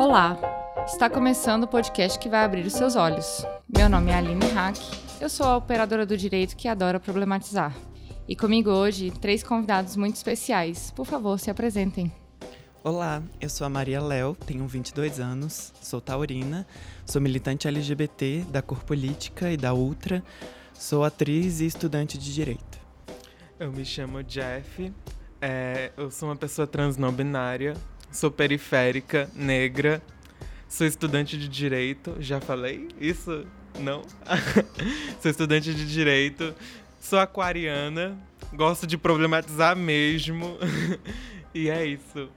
Olá! Está começando o podcast que vai abrir os seus olhos. Meu nome é Aline Hack, eu sou a operadora do direito que adora problematizar. E comigo hoje, três convidados muito especiais. Por favor, se apresentem. Olá, eu sou a Maria Léo, tenho 22 anos, sou taurina, sou militante LGBT da Cor Política e da Ultra, sou atriz e estudante de direito. Eu me chamo Jeff, é, eu sou uma pessoa trans não binária, sou periférica, negra, sou estudante de direito. Já falei isso? Não? sou estudante de direito, sou aquariana, gosto de problematizar mesmo. e é isso.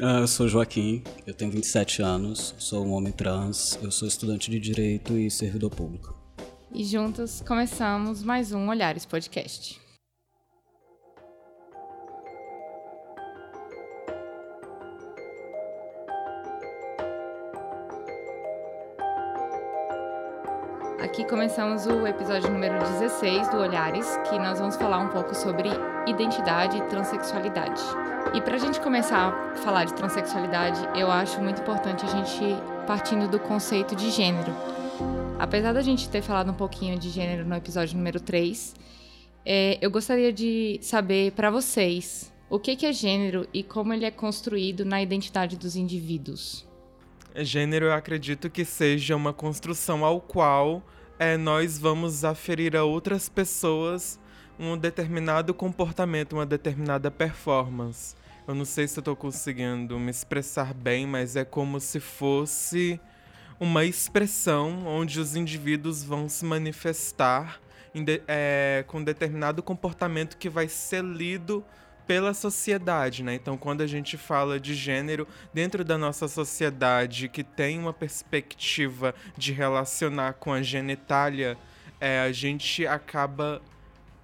Ah, eu sou Joaquim, eu tenho 27 anos, sou um homem trans, eu sou estudante de direito e servidor público. E juntos começamos mais um Olhares Podcast. Aqui começamos o episódio número 16 do Olhares, que nós vamos falar um pouco sobre identidade e transexualidade. E para a gente começar a falar de transexualidade, eu acho muito importante a gente partindo do conceito de gênero. Apesar da gente ter falado um pouquinho de gênero no episódio número 3, é, eu gostaria de saber para vocês o que, que é gênero e como ele é construído na identidade dos indivíduos. Gênero, eu acredito que seja uma construção ao qual é, nós vamos aferir a outras pessoas um determinado comportamento, uma determinada performance. Eu não sei se eu estou conseguindo me expressar bem, mas é como se fosse uma expressão onde os indivíduos vão se manifestar de, é, com determinado comportamento que vai ser lido pela sociedade, né? Então, quando a gente fala de gênero dentro da nossa sociedade que tem uma perspectiva de relacionar com a genitália, é, a gente acaba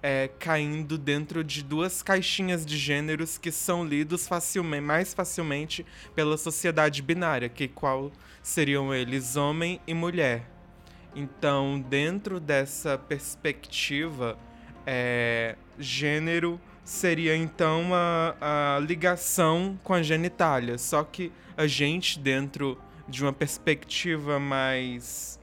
é, caindo dentro de duas caixinhas de gêneros que são lidos facilmente, mais facilmente pela sociedade binária, que qual seriam eles homem e mulher. Então, dentro dessa perspectiva, é, gênero seria então a, a ligação com a genitália. Só que a gente, dentro de uma perspectiva mais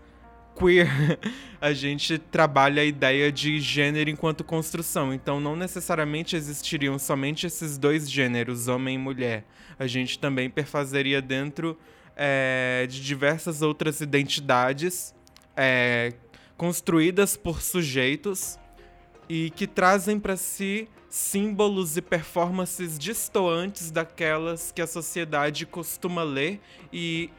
queer, a gente trabalha a ideia de gênero enquanto construção. Então, não necessariamente existiriam somente esses dois gêneros, homem e mulher. A gente também perfazeria dentro é, de diversas outras identidades é, construídas por sujeitos e que trazem para si símbolos e performances distoantes daquelas que a sociedade costuma ler e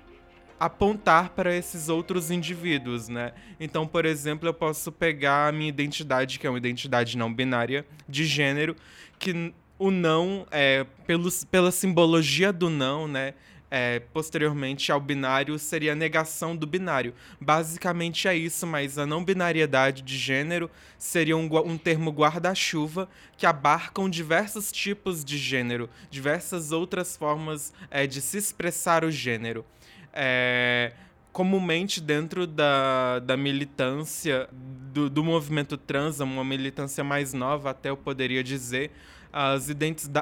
apontar para esses outros indivíduos, né? Então, por exemplo, eu posso pegar a minha identidade, que é uma identidade não binária de gênero, que o não, é, pelos, pela simbologia do não, né? É, posteriormente ao binário seria a negação do binário. Basicamente é isso, mas a não binariedade de gênero seria um, um termo guarda-chuva que abarcam diversos tipos de gênero, diversas outras formas é, de se expressar o gênero. É, comumente dentro da, da militância do, do movimento trans, uma militância mais nova, até eu poderia dizer, as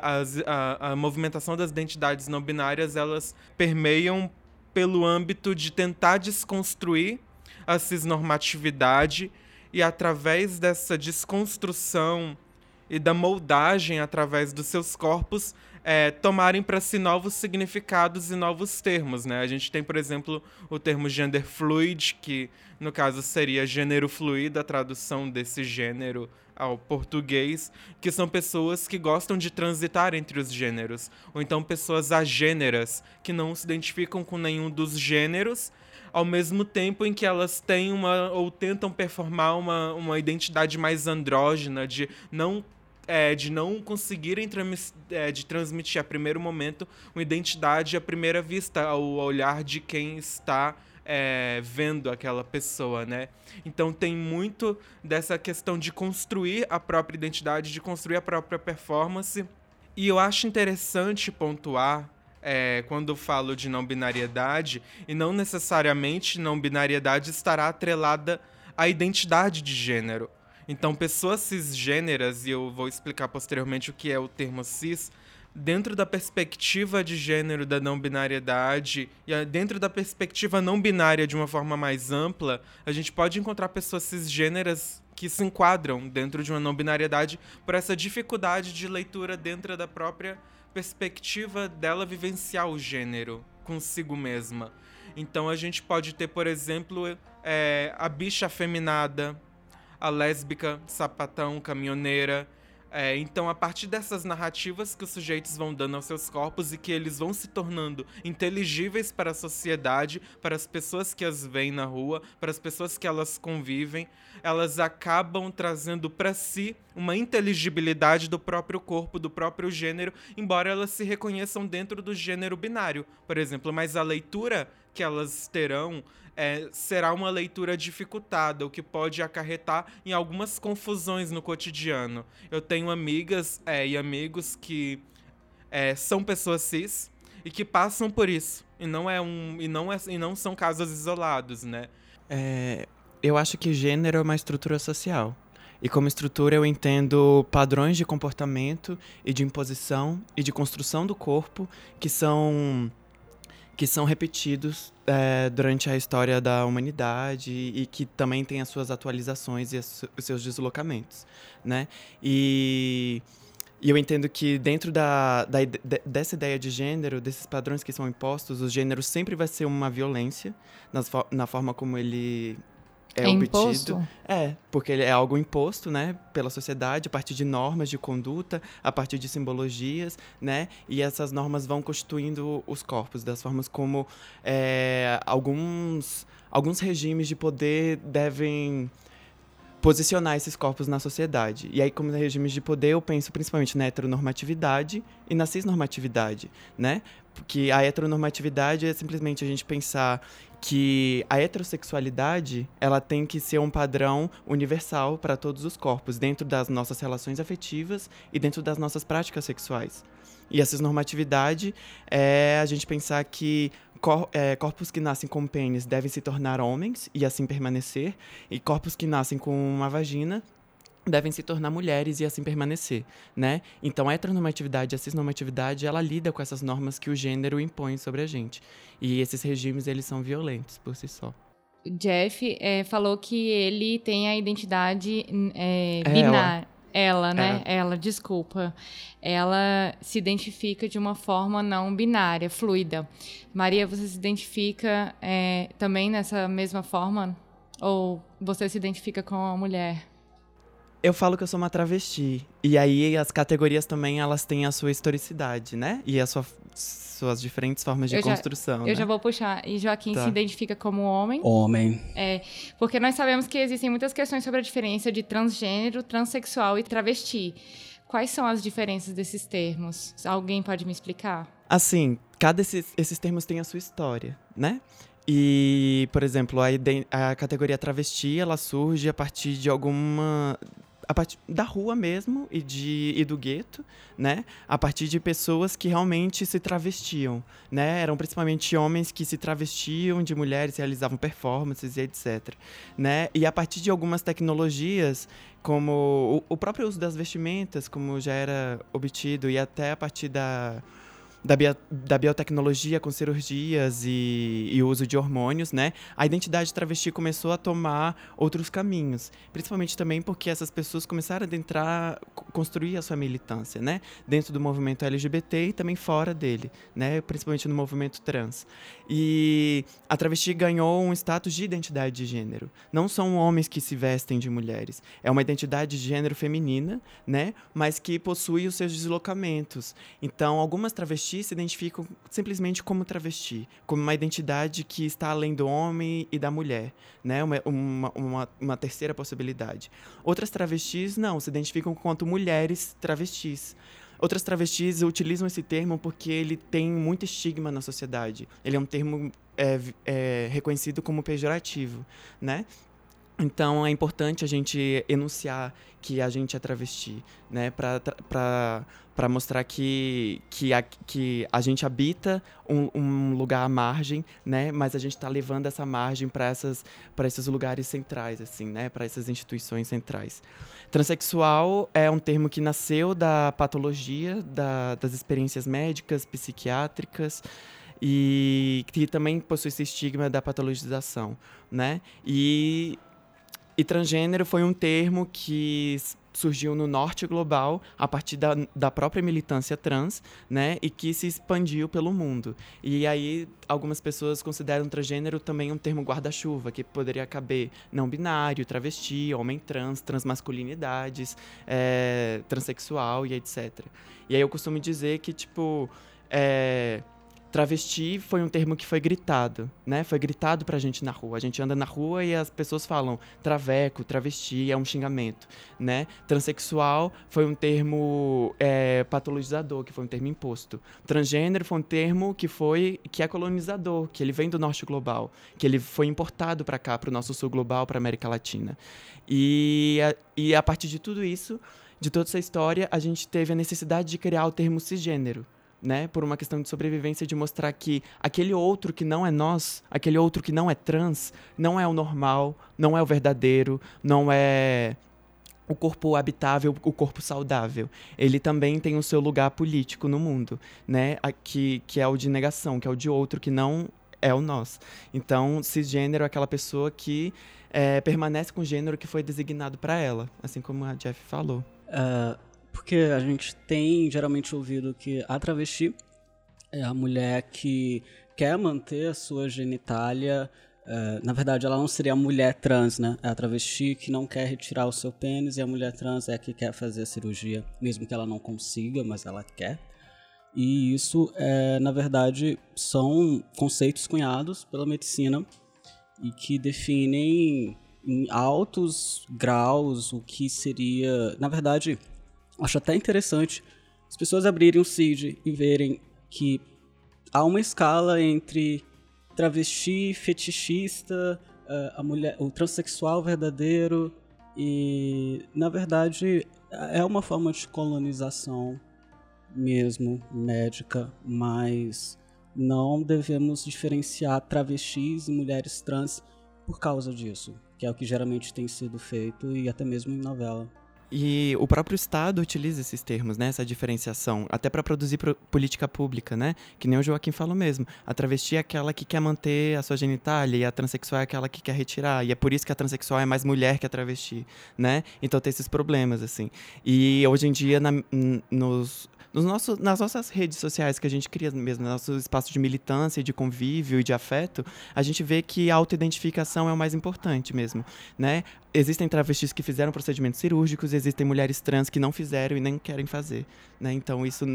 as, a, a movimentação das identidades não binárias elas permeiam pelo âmbito de tentar desconstruir a cisnormatividade e através dessa desconstrução e da moldagem através dos seus corpos é, tomarem para si novos significados e novos termos, né? A gente tem, por exemplo, o termo gender fluid, que no caso seria gênero fluido, a tradução desse gênero ao português, que são pessoas que gostam de transitar entre os gêneros, ou então pessoas agêneras, que não se identificam com nenhum dos gêneros, ao mesmo tempo em que elas têm uma ou tentam performar uma, uma identidade mais andrógena, de não é, de não conseguirem é, de transmitir a primeiro momento uma identidade à primeira vista, ao olhar de quem está é, vendo aquela pessoa, né? Então tem muito dessa questão de construir a própria identidade, de construir a própria performance. E eu acho interessante pontuar é, quando falo de não binariedade, e não necessariamente não binariedade estará atrelada à identidade de gênero. Então, pessoas cisgêneras, e eu vou explicar posteriormente o que é o termo cis, dentro da perspectiva de gênero da não binariedade e dentro da perspectiva não binária de uma forma mais ampla, a gente pode encontrar pessoas cisgêneras que se enquadram dentro de uma não binariedade por essa dificuldade de leitura dentro da própria perspectiva dela vivenciar o gênero consigo mesma. Então a gente pode ter, por exemplo, é, a bicha afeminada, a lésbica, sapatão, caminhoneira, é, então, a partir dessas narrativas que os sujeitos vão dando aos seus corpos e que eles vão se tornando inteligíveis para a sociedade, para as pessoas que as veem na rua, para as pessoas que elas convivem, elas acabam trazendo para si uma inteligibilidade do próprio corpo, do próprio gênero, embora elas se reconheçam dentro do gênero binário, por exemplo. Mas a leitura que elas terão é, será uma leitura dificultada, o que pode acarretar em algumas confusões no cotidiano. Eu tenho amigas é, e amigos que é, são pessoas cis e que passam por isso. E não, é um, e não, é, e não são casos isolados, né? É, eu acho que gênero é uma estrutura social. E como estrutura eu entendo padrões de comportamento e de imposição e de construção do corpo que são que são repetidos é, durante a história da humanidade e, que também tem as suas atualizações e as, os seus deslocamentos, né? E, e, eu entendo que dentro da, da, dessa ideia de gênero, desses padrões que são impostos, o gênero sempre vai ser uma violência nas, na forma como ele é, é obtido. Imposto? É, porque ele é algo imposto, né, pela sociedade a partir de normas de conduta, a partir de simbologias, né, e essas normas vão constituindo os corpos das formas como é, alguns alguns regimes de poder devem posicionar esses corpos na sociedade. E aí, como regimes de poder, eu penso principalmente na heteronormatividade e na cisnormatividade, né? Porque a heteronormatividade é simplesmente a gente pensar que a heterossexualidade ela tem que ser um padrão universal para todos os corpos, dentro das nossas relações afetivas e dentro das nossas práticas sexuais. E essa normatividade é a gente pensar que cor, é, corpos que nascem com pênis devem se tornar homens e assim permanecer, e corpos que nascem com uma vagina devem se tornar mulheres e assim permanecer, né? Então, a heteronormatividade, a cisnormatividade, ela lida com essas normas que o gênero impõe sobre a gente. E esses regimes, eles são violentos por si só. Jeff é, falou que ele tem a identidade é, binária. Ela, né? Ela. ela, desculpa. Ela se identifica de uma forma não binária, fluida. Maria, você se identifica é, também nessa mesma forma? Ou você se identifica com a mulher? Eu falo que eu sou uma travesti. E aí as categorias também elas têm a sua historicidade, né? E a sua, suas diferentes formas de eu construção. Já, né? Eu já vou puxar. E Joaquim tá. se identifica como homem. Homem. É, porque nós sabemos que existem muitas questões sobre a diferença de transgênero, transexual e travesti. Quais são as diferenças desses termos? Alguém pode me explicar? Assim, cada esses, esses termos tem a sua história, né? E, por exemplo, a, a categoria travesti, ela surge a partir de alguma a partir da rua mesmo e, de, e do gueto, né? A partir de pessoas que realmente se travestiam, né? Eram principalmente homens que se travestiam de mulheres, realizavam performances e etc, né? E a partir de algumas tecnologias, como o, o próprio uso das vestimentas, como já era obtido, e até a partir da da, bio, da biotecnologia com cirurgias e, e uso de hormônios, né? A identidade travesti começou a tomar outros caminhos. Principalmente também porque essas pessoas começaram a adentrar, construir a sua militância, né? Dentro do movimento LGBT e também fora dele, né? Principalmente no movimento trans. E a travesti ganhou um status de identidade de gênero. Não são homens que se vestem de mulheres. É uma identidade de gênero feminina, né? Mas que possui os seus deslocamentos. Então, algumas travestis travesti se identificam simplesmente como travesti, como uma identidade que está além do homem e da mulher, né? Uma, uma, uma, uma terceira possibilidade. Outras travestis não, se identificam quanto mulheres travestis. Outras travestis utilizam esse termo porque ele tem muito estigma na sociedade. Ele é um termo é, é, reconhecido como pejorativo, né? Então é importante a gente enunciar que a gente é travesti, né? Para mostrar que, que, a, que a gente habita um, um lugar à margem, né? Mas a gente está levando essa margem para esses lugares centrais, assim, né? Para essas instituições centrais. Transsexual é um termo que nasceu da patologia, da, das experiências médicas, psiquiátricas, e que também possui esse estigma da patologização, né? E e transgênero foi um termo que surgiu no norte global a partir da, da própria militância trans, né, e que se expandiu pelo mundo. E aí algumas pessoas consideram transgênero também um termo guarda-chuva, que poderia caber não binário, travesti, homem trans, transmasculinidades, é, transexual e etc. E aí eu costumo dizer que, tipo, é, Travesti foi um termo que foi gritado, né? Foi gritado pra gente na rua. A gente anda na rua e as pessoas falam traveco, travesti, é um xingamento, né? Transsexual foi um termo é, patologizador, que foi um termo imposto. Transgênero foi um termo que foi que é colonizador, que ele vem do norte global, que ele foi importado para cá, para o nosso sul global, para América Latina. E a, e a partir de tudo isso, de toda essa história, a gente teve a necessidade de criar o termo cisgênero né, por uma questão de sobrevivência, de mostrar que aquele outro que não é nós, aquele outro que não é trans, não é o normal, não é o verdadeiro, não é o corpo habitável, o corpo saudável. Ele também tem o seu lugar político no mundo, né, que, que é o de negação, que é o de outro que não é o nós. Então, cisgênero é aquela pessoa que é, permanece com o gênero que foi designado para ela, assim como a Jeff falou. Uh, porque a gente tem geralmente ouvido que a travesti é a mulher que quer manter a sua genitália. Uh, na verdade, ela não seria a mulher trans, né? É a travesti que não quer retirar o seu pênis e a mulher trans é a que quer fazer a cirurgia, mesmo que ela não consiga, mas ela quer. E isso, é, na verdade, são conceitos cunhados pela medicina e que definem em altos graus o que seria. Na verdade, acho até interessante as pessoas abrirem o CID e verem que há uma escala entre travesti, fetichista, eh, a mulher, o transexual verdadeiro e, na verdade, é uma forma de colonização mesmo médica, mas não devemos diferenciar travestis e mulheres trans por causa disso, que é o que geralmente tem sido feito e até mesmo em novela. E o próprio Estado utiliza esses termos, né? Essa diferenciação, até para produzir pro política pública, né? Que nem o Joaquim falou mesmo. A travesti é aquela que quer manter a sua genitália e a transexual é aquela que quer retirar. E é por isso que a transexual é mais mulher que a travesti, né? Então tem esses problemas, assim. E hoje em dia, na, nos, nos nossos, nas nossas redes sociais que a gente cria mesmo, no nosso espaço de militância, de convívio e de afeto, a gente vê que a autoidentificação é o mais importante mesmo, né? Existem travestis que fizeram procedimentos cirúrgicos, existem mulheres trans que não fizeram e nem querem fazer, né? Então isso,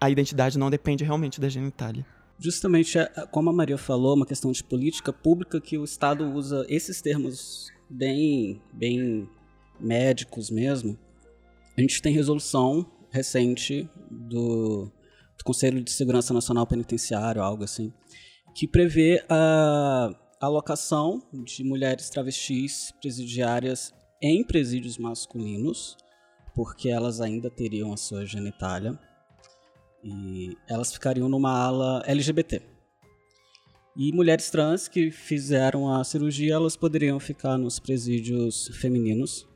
a identidade não depende realmente da genitália justamente é, como a Maria falou, uma questão de política pública que o Estado usa esses termos bem, bem médicos mesmo. A gente tem resolução recente do, do Conselho de Segurança Nacional Penitenciário, algo assim, que prevê a alocação de mulheres travestis presidiárias em presídios masculinos, porque elas ainda teriam a sua genitália, e elas ficariam numa ala LGBT. E mulheres trans que fizeram a cirurgia, elas poderiam ficar nos presídios femininos.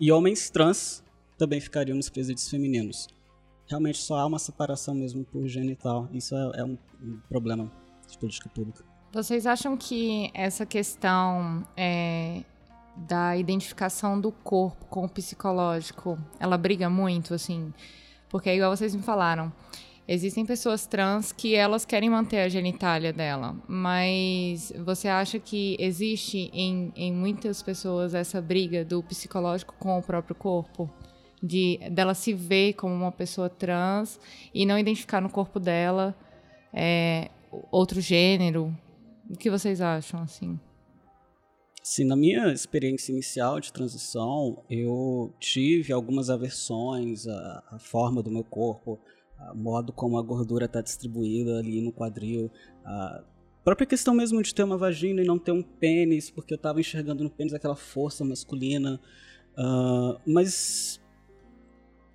E homens trans também ficariam nos presídios femininos. Realmente só há uma separação mesmo por genital. Isso é, é um, um, problema de política pública. Vocês acham que essa questão é, da identificação do corpo com o psicológico, ela briga muito, assim? Porque é igual vocês me falaram, existem pessoas trans que elas querem manter a genitália dela, mas você acha que existe em, em muitas pessoas essa briga do psicológico com o próprio corpo? de dela se ver como uma pessoa trans e não identificar no corpo dela é, outro gênero. O que vocês acham assim? Sim, na minha experiência inicial de transição, eu tive algumas aversões à, à forma do meu corpo, o modo como a gordura está distribuída ali no quadril, a, própria questão mesmo de ter uma vagina e não ter um pênis, porque eu estava enxergando no pênis aquela força masculina. Uh, mas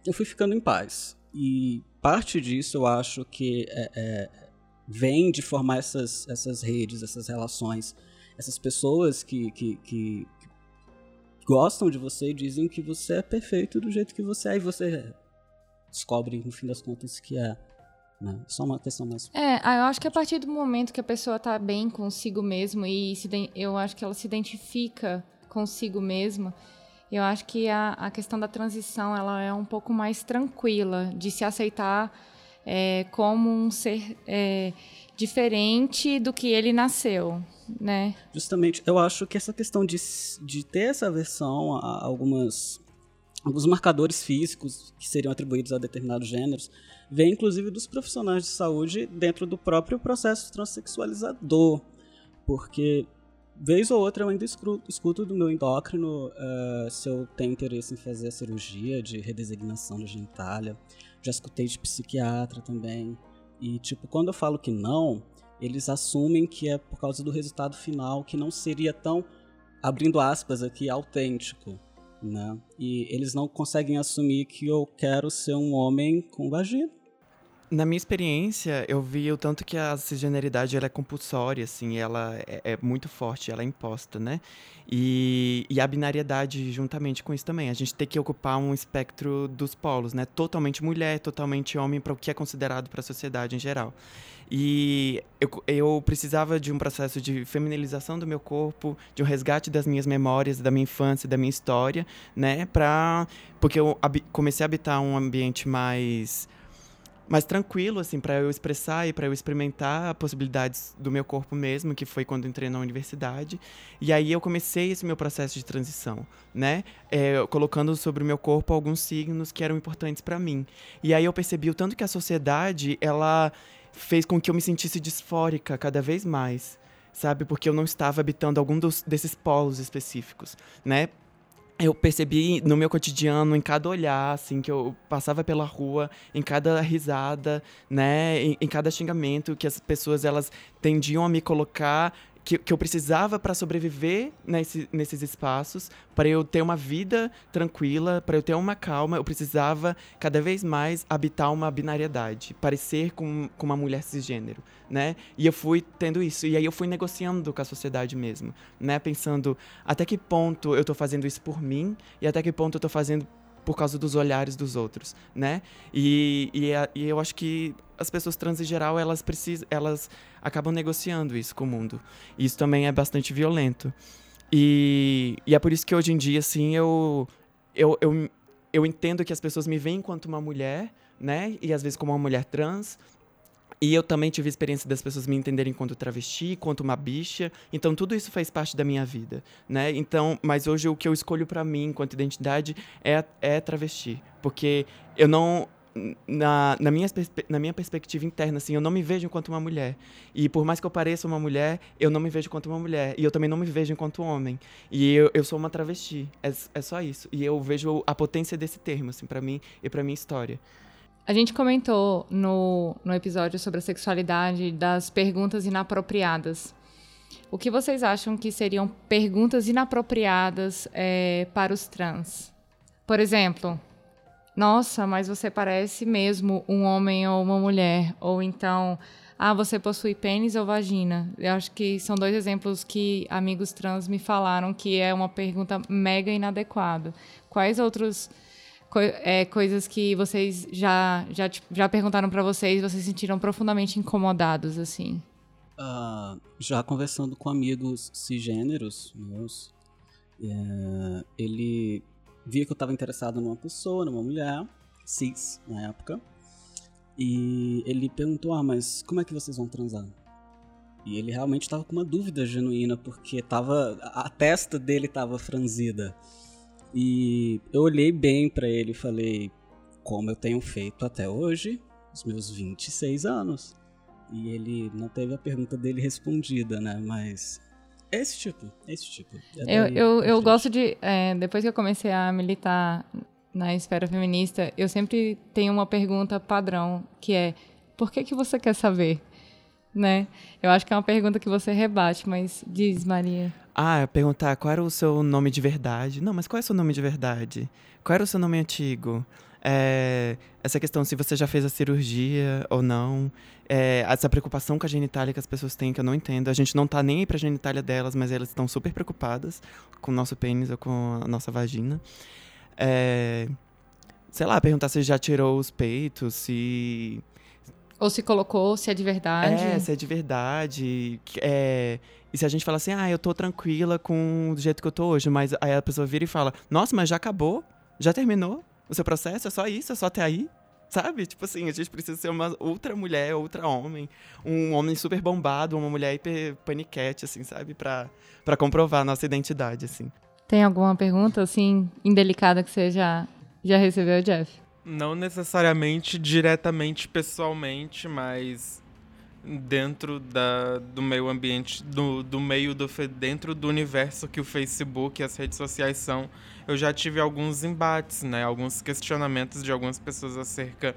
eu fui ficando em paz. E parte disso eu acho que é, é, vem de formar essas, essas redes, essas relações, essas pessoas que, que, que, gostam de você e dizem que você é perfeito do jeito que você é, e você descobre, no fim das contas, que é. Né? Só uma questão mais. É, ah, eu acho que a partir do momento que a pessoa tá bem consigo mesmo e se, eu acho que ela se identifica consigo mesma, eu acho que a, a questão da transição ela é um pouco mais tranquila de se aceitar é, como um ser é, diferente do que ele nasceu, né? Justamente, eu acho que essa questão de, de ter essa aversão a algumas alguns marcadores físicos que seriam atribuídos a determinados gêneros vem inclusive dos profissionais de saúde dentro do próprio processo transexualizador, porque vez ou outra eu ainda escuto, do meu endócrino uh, se eu tenho interesse em fazer a cirurgia de redesignação da genitália. Já escutei de psiquiatra também. E, tipo, quando eu falo que não, eles assumem que é por causa do resultado final, que não seria tão, abrindo aspas aqui, autêntico. Né? E eles não conseguem assumir que eu quero ser um homem com vagina. Na minha experiência, eu vi o tanto que a cisgeneridade ela é compulsória, assim, ela é, é, muito forte, ela é imposta, né? E, e a binariedade juntamente com isso também. A gente tem que ocupar um espectro dos polos, né? Totalmente mulher, totalmente homem, para o que é considerado para a sociedade em geral. E eu, eu precisava de um processo de feminilização do meu corpo, de um resgate das minhas memórias, da minha infância, da minha história, né? Pra, porque eu comecei a habitar um ambiente mais mais tranquilo, assim, para eu expressar e para eu experimentar possibilidades do meu corpo mesmo, que foi quando entrei na universidade. E aí eu comecei esse meu processo de transição, né? É, colocando sobre o meu corpo alguns signos que eram importantes para mim. E aí eu percebi o tanto que a sociedade, ela fez com que eu me sentisse disfórica cada vez mais sabe? Porque eu não estava habitando algum dos, desses polos específicos, né? eu percebi no meu cotidiano, em cada olhar, assim, que eu passava pela rua, em cada risada, né, em, em cada xingamento, que as pessoas, elas tendiam a me colocar que, que eu precisava para sobreviver nesse, nesses espaços, para eu ter uma vida tranquila, para eu ter uma calma, eu precisava cada vez mais habitar uma binariedade, parecer com, com uma mulher cisgênero, né? E eu fui tendo isso, e aí eu fui negociando com a sociedade mesmo, né? Pensando até que ponto eu estou fazendo isso por mim e até que ponto eu estou fazendo por causa dos olhares dos outros, né? E, e, e, eu acho que as pessoas trans em geral, elas precisam, elas acabam negociando isso com o mundo. E isso também é bastante violento. E, e é por isso que hoje em dia, assim, eu, eu, eu, eu entendo que as pessoas me veem enquanto uma mulher, né? E às vezes como uma mulher trans, e eu também tive a experiência das pessoas me entenderem quanto travesti, quanto uma bicha. Então tudo isso faz parte da minha vida, né? Então, mas hoje o que eu escolho para mim enquanto identidade é é travesti, porque eu não na, na, minha, na minha perspectiva interna, assim, eu não me vejo enquanto uma mulher. E por mais que eu pareça uma mulher, eu não me vejo enquanto uma mulher. E eu também não me vejo enquanto homem. E eu, eu sou uma travesti. É, é só isso. E eu vejo a potência desse termo, assim, para mim e para minha história. A gente comentou no, no episódio sobre a sexualidade das perguntas inapropriadas. O que vocês acham que seriam perguntas inapropriadas é, para os trans? Por exemplo, nossa, mas você parece mesmo um homem ou uma mulher. Ou então, ah, você possui pênis ou vagina? Eu acho que são dois exemplos que amigos trans me falaram que é uma pergunta mega inadequada. Quais outros co é, coisas que vocês já, já, já perguntaram para vocês, vocês se sentiram profundamente incomodados, assim? Uh, já conversando com amigos cisgêneros meus, é, ele via que eu estava interessado numa pessoa, numa mulher, cis, na época, e ele perguntou, ah, mas como é que vocês vão transar? E ele realmente estava com uma dúvida genuína, porque tava, a testa dele estava franzida. E eu olhei bem para ele e falei, como eu tenho feito até hoje, os meus 26 anos. E ele não teve a pergunta dele respondida, né? Mas esse tipo, esse tipo. É eu, eu, eu gosto de. É, depois que eu comecei a militar na esfera feminista, eu sempre tenho uma pergunta padrão, que é: por que, que você quer saber? né? Eu acho que é uma pergunta que você rebate, mas diz, Maria. Ah, perguntar qual era o seu nome de verdade. Não, mas qual é o seu nome de verdade? Qual era o seu nome antigo? É, essa questão se você já fez a cirurgia ou não. É, essa preocupação com a genitália que as pessoas têm, que eu não entendo. A gente não tá nem aí pra genitália delas, mas elas estão super preocupadas com o nosso pênis ou com a nossa vagina. É, sei lá, perguntar se já tirou os peitos, se ou se colocou, se é de verdade. É, se é de verdade. É, e se a gente fala assim, ah, eu tô tranquila com o jeito que eu tô hoje, mas aí a pessoa vira e fala, nossa, mas já acabou? Já terminou o seu processo? É só isso? É só até aí? Sabe? Tipo assim, a gente precisa ser uma outra mulher, outra homem. Um homem super bombado, uma mulher hiper paniquete, assim, sabe? Pra, pra comprovar a nossa identidade, assim. Tem alguma pergunta, assim, indelicada que você já, já recebeu, Jeff? Não necessariamente diretamente pessoalmente, mas dentro da, do meio ambiente, do, do meio do dentro do universo que o Facebook e as redes sociais são, eu já tive alguns embates, né? Alguns questionamentos de algumas pessoas acerca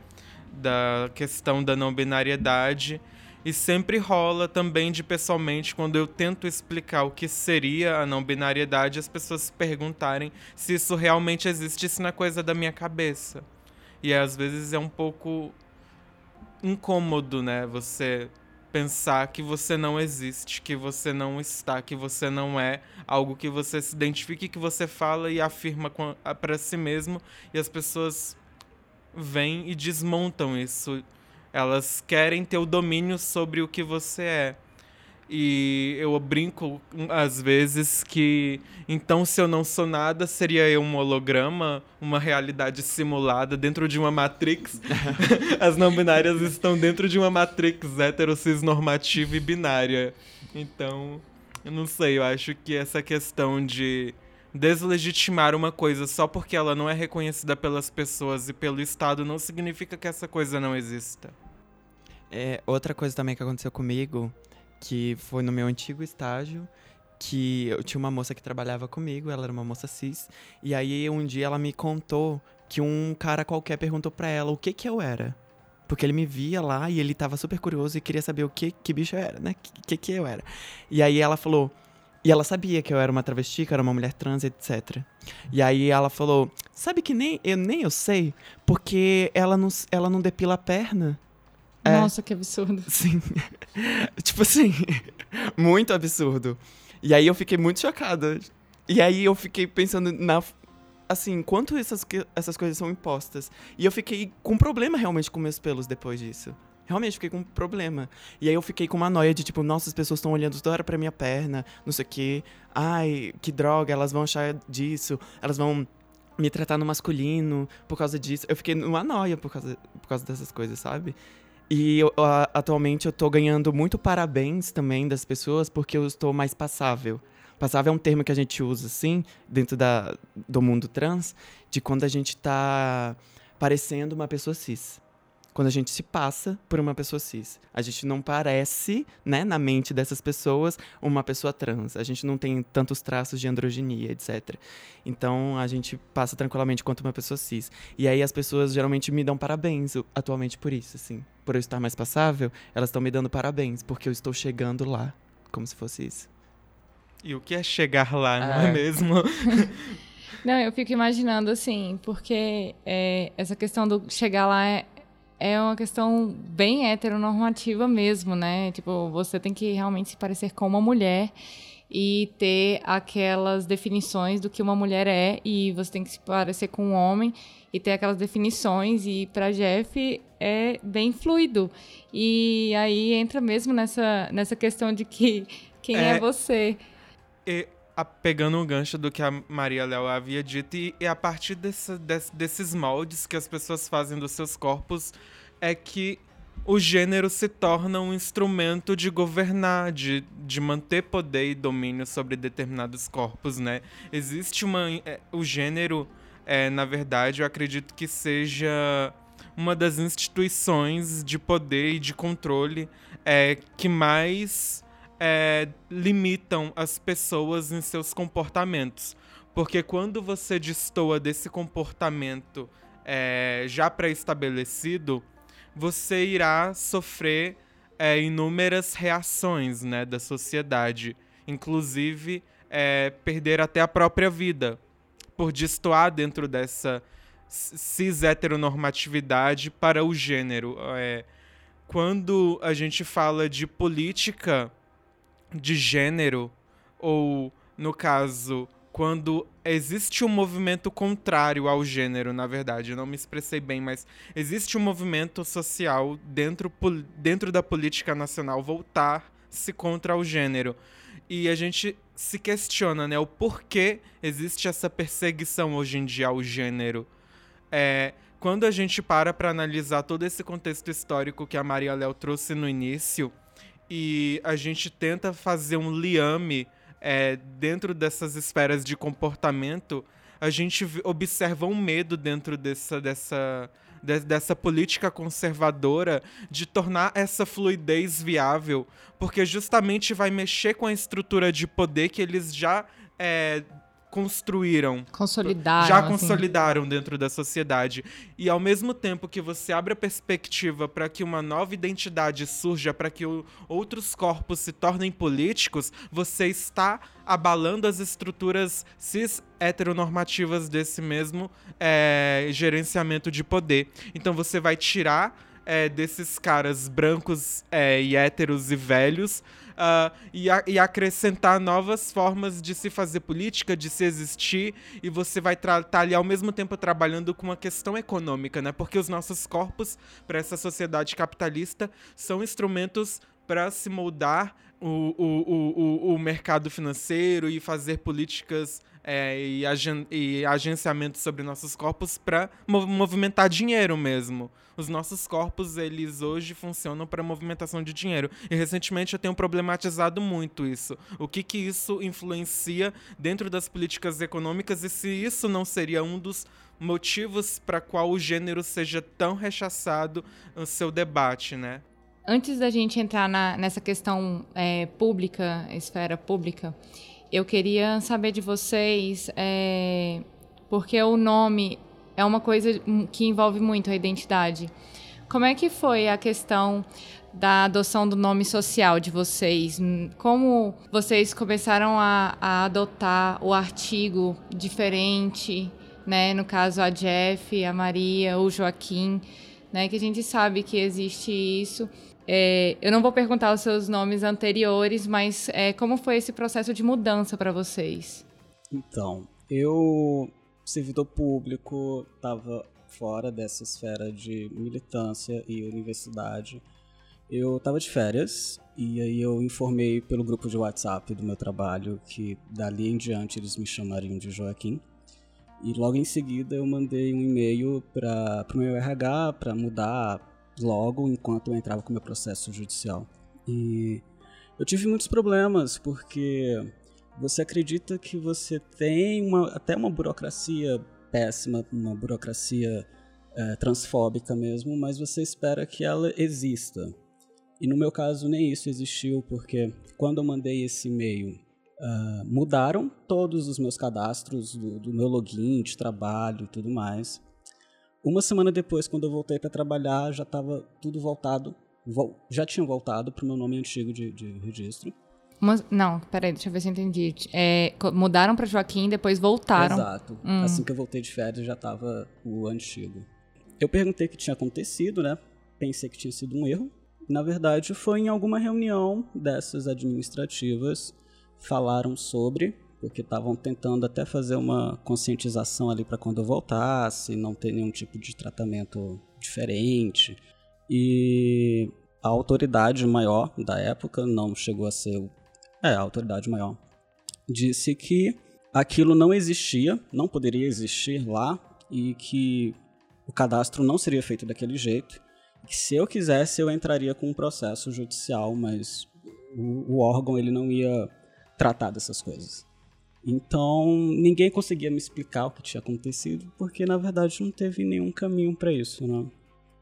da questão da não binariedade e sempre rola também de pessoalmente quando eu tento explicar o que seria a não binariedade, as pessoas perguntarem se isso realmente existe, se não é coisa da minha cabeça. E às vezes é um pouco incômodo, né? Você pensar que você não existe, que você não está, que você não é algo que você se identifique, que você fala e afirma para si mesmo e as pessoas vêm e desmontam isso. Elas querem ter o domínio sobre o que você é. E eu brinco às vezes que então se eu não sou nada, seria eu um holograma, uma realidade simulada dentro de uma matrix. As não binárias estão dentro de uma matrix heterocis normativa e binária. Então, eu não sei, eu acho que essa questão de deslegitimar uma coisa só porque ela não é reconhecida pelas pessoas e pelo Estado não significa que essa coisa não exista. É, outra coisa também que aconteceu comigo que foi no meu antigo estágio, que eu tinha uma moça que trabalhava comigo, ela era uma moça cis, e aí um dia ela me contou que um cara qualquer perguntou para ela o que que eu era. Porque ele me via lá e ele tava super curioso e queria saber o que que bicho eu era, né? O que que eu era. E aí ela falou, e ela sabia que eu era uma travesti, que eu era uma mulher trans, etc. E aí ela falou: Sabe que nem eu, nem eu sei, porque ela não, ela não depila a perna. É. Nossa, é, que absurdo. Sim. tipo assim, muito absurdo. E aí eu fiquei muito chocada. E aí eu fiquei pensando na. Assim, quanto essas, essas coisas são impostas. E eu fiquei com problema realmente com meus pelos depois disso. Realmente fiquei com um problema. E aí eu fiquei com uma noia de tipo, nossa, as pessoas estão olhando toda hora pra minha perna, não sei o quê. Ai, que droga, elas vão achar disso. Elas vão me tratar no masculino por causa disso. Eu fiquei numa noia por causa, por causa dessas coisas, sabe? E eu, atualmente eu tô ganhando muito parabéns também das pessoas porque eu estou mais passável. Passável é um termo que a gente usa, assim, dentro da, do mundo trans, de quando a gente tá parecendo uma pessoa cis quando a gente se passa por uma pessoa cis. A gente não parece, né, na mente dessas pessoas, uma pessoa trans. A gente não tem tantos traços de androginia, etc. Então a gente passa tranquilamente quanto uma pessoa cis. E aí as pessoas geralmente me dão parabéns atualmente por isso, assim. Por eu estar mais passável, elas estão me dando parabéns, porque eu estou chegando lá, como se fosse isso. E o que é chegar lá, não é, é mesmo? Não, eu fico imaginando assim, porque é, essa questão do chegar lá é, é uma questão bem heteronormativa mesmo, né? Tipo, você tem que realmente se parecer com uma mulher e ter aquelas definições do que uma mulher é e você tem que se parecer com um homem e ter aquelas definições e para Jeff é bem fluido. E aí entra mesmo nessa nessa questão de que quem é, é. você. E, a, pegando o gancho do que a Maria Léo havia dito e, e a partir desse, desse, desses moldes que as pessoas fazem dos seus corpos é que o gênero se torna um instrumento de governar, de, de manter poder e domínio sobre determinados corpos, né? Existe uma... É, o gênero, é, na verdade, eu acredito que seja uma das instituições de poder e de controle é, que mais é, limitam as pessoas em seus comportamentos. Porque quando você destoa desse comportamento é, já pré-estabelecido, você irá sofrer é, inúmeras reações né, da sociedade, inclusive é, perder até a própria vida por destoar dentro dessa cis heteronormatividade para o gênero. É, quando a gente fala de política de gênero, ou no caso, quando existe um movimento contrário ao gênero, na verdade, eu não me expressei bem, mas existe um movimento social dentro, dentro da política nacional voltar-se contra o gênero. E a gente se questiona, né, o porquê existe essa perseguição hoje em dia ao gênero. É, quando a gente para para analisar todo esse contexto histórico que a Maria Léo trouxe no início e a gente tenta fazer um liame é, dentro dessas esferas de comportamento, a gente observa um medo dentro dessa, dessa, de, dessa política conservadora de tornar essa fluidez viável, porque justamente vai mexer com a estrutura de poder que eles já é, construíram. Consolidaram. Já assim. consolidaram dentro da sociedade. E ao mesmo tempo que você abre a perspectiva para que uma nova identidade surja, para que o, outros corpos se tornem políticos, você está abalando as estruturas cis heteronormativas desse mesmo é, gerenciamento de poder. Então você vai tirar é, desses caras brancos é, e héteros e velhos uh, e, a, e, acrescentar novas formas de se fazer política, de se existir, e você vai estar tá ali ao mesmo tempo trabalhando com uma questão econômica, né? Porque os nossos corpos, para essa sociedade capitalista, são instrumentos para se moldar o, o, o, o, mercado financeiro e fazer políticas é, e, e agenciamento sobre nossos corpos para mov movimentar dinheiro mesmo. Os nossos corpos, eles hoje funcionam para movimentação de dinheiro. E recentemente eu tenho problematizado muito isso. O que que isso influencia dentro das políticas econômicas e se isso não seria um dos motivos para qual o gênero seja tão rechaçado no seu debate, né? Antes da gente entrar na, nessa questão é, pública, esfera pública, eu queria saber de vocês, é, porque o nome é uma coisa que envolve muito a identidade. Como é que foi a questão da adoção do nome social de vocês? Como vocês começaram a, a adotar o artigo diferente, né? No caso, a Jeff, a Maria, o Joaquim, né? Que a gente sabe que existe isso. É, eu não vou perguntar os seus nomes anteriores, mas é, como foi esse processo de mudança para vocês? Então, eu, servidor público, estava fora dessa esfera de militância e universidade. Eu estava de férias e aí eu informei pelo grupo de WhatsApp do meu trabalho que dali em diante eles me chamariam de Joaquim. E logo em seguida eu mandei um e-mail para o meu RH para mudar logo enquanto eu entrava com o meu processo judicial. E eu tive muitos problemas porque você acredita que você tem uma, até uma burocracia péssima, uma burocracia é, transfóbica mesmo, mas você espera que ela exista. E no meu caso nem isso existiu, porque quando eu mandei esse e-mail, uh, mudaram todos os meus cadastros do, do meu login de trabalho e tudo mais. Uma semana depois, quando eu voltei para trabalhar, já estava tudo voltado, vo já tinha voltado para o meu nome antigo de, de registro. Uma, não, peraí, deixa eu ver se eu entendi. É, mudaram para Joaquim, depois voltaram. Exato. Hum. Assim que eu voltei de férias, já estava o antigo. Eu perguntei o que tinha acontecido, né? Pensei que tinha sido um erro. Na verdade, foi em alguma reunião dessas administrativas falaram sobre porque estavam tentando até fazer uma conscientização ali para quando eu voltasse, não ter nenhum tipo de tratamento diferente. E a autoridade maior da época, não chegou a ser. É, a autoridade maior, disse que aquilo não existia, não poderia existir lá e que o cadastro não seria feito daquele jeito. Que se eu quisesse, eu entraria com um processo judicial, mas o, o órgão ele não ia tratar dessas coisas. Então, ninguém conseguia me explicar o que tinha acontecido, porque na verdade não teve nenhum caminho para isso, né?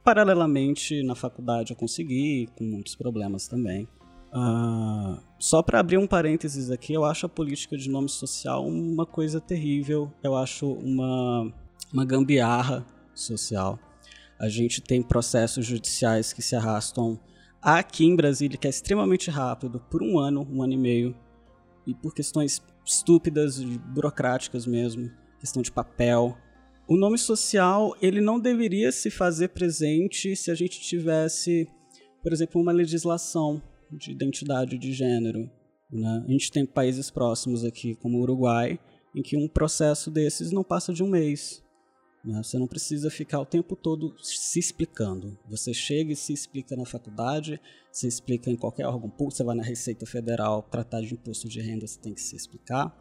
Paralelamente, na faculdade eu consegui, com muitos problemas também. Uh, só para abrir um parênteses aqui, eu acho a política de nome social uma coisa terrível. Eu acho uma, uma gambiarra social. A gente tem processos judiciais que se arrastam aqui em Brasília, que é extremamente rápido, por um ano, um ano e meio, e por questões estúpidas burocráticas mesmo, questão de papel. O nome social, ele não deveria se fazer presente se a gente tivesse, por exemplo, uma legislação de identidade de gênero. Né? A gente tem países próximos aqui, como o Uruguai, em que um processo desses não passa de um mês. Né? Você não precisa ficar o tempo todo se explicando. Você chega e se explica na faculdade, se explica em qualquer órgão público, você vai na Receita Federal tratar de imposto de renda, você tem que se explicar.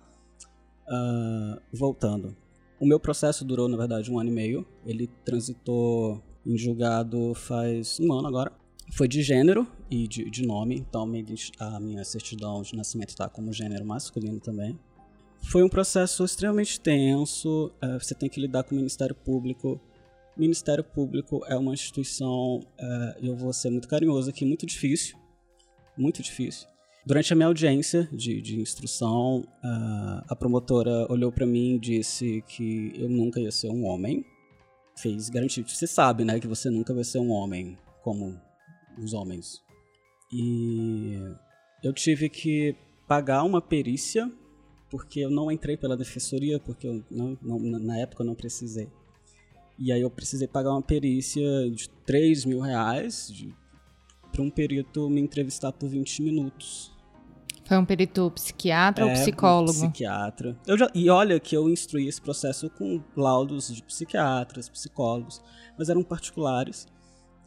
Uh, voltando. O meu processo durou, na verdade, um ano e meio. Ele transitou em julgado faz um ano agora. Foi de gênero e de, de nome, então a minha certidão de nascimento está como gênero masculino também. Foi um processo extremamente tenso, uh, você tem que lidar com o Ministério Público. O Ministério Público é uma instituição, uh, eu vou ser muito carinhoso aqui, muito difícil, muito difícil. Durante a minha audiência de, de instrução, uh, a promotora olhou para mim e disse que eu nunca ia ser um homem. Fez garantir, você sabe, né, que você nunca vai ser um homem como os homens. E eu tive que pagar uma perícia porque eu não entrei pela defensoria, porque eu não, não, na época eu não precisei. E aí eu precisei pagar uma perícia de 3 mil reais para um perito me entrevistar por 20 minutos. Foi um perito psiquiatra é, ou psicólogo? Um psiquiatra. Eu já, e olha que eu instruí esse processo com laudos de psiquiatras, psicólogos, mas eram particulares.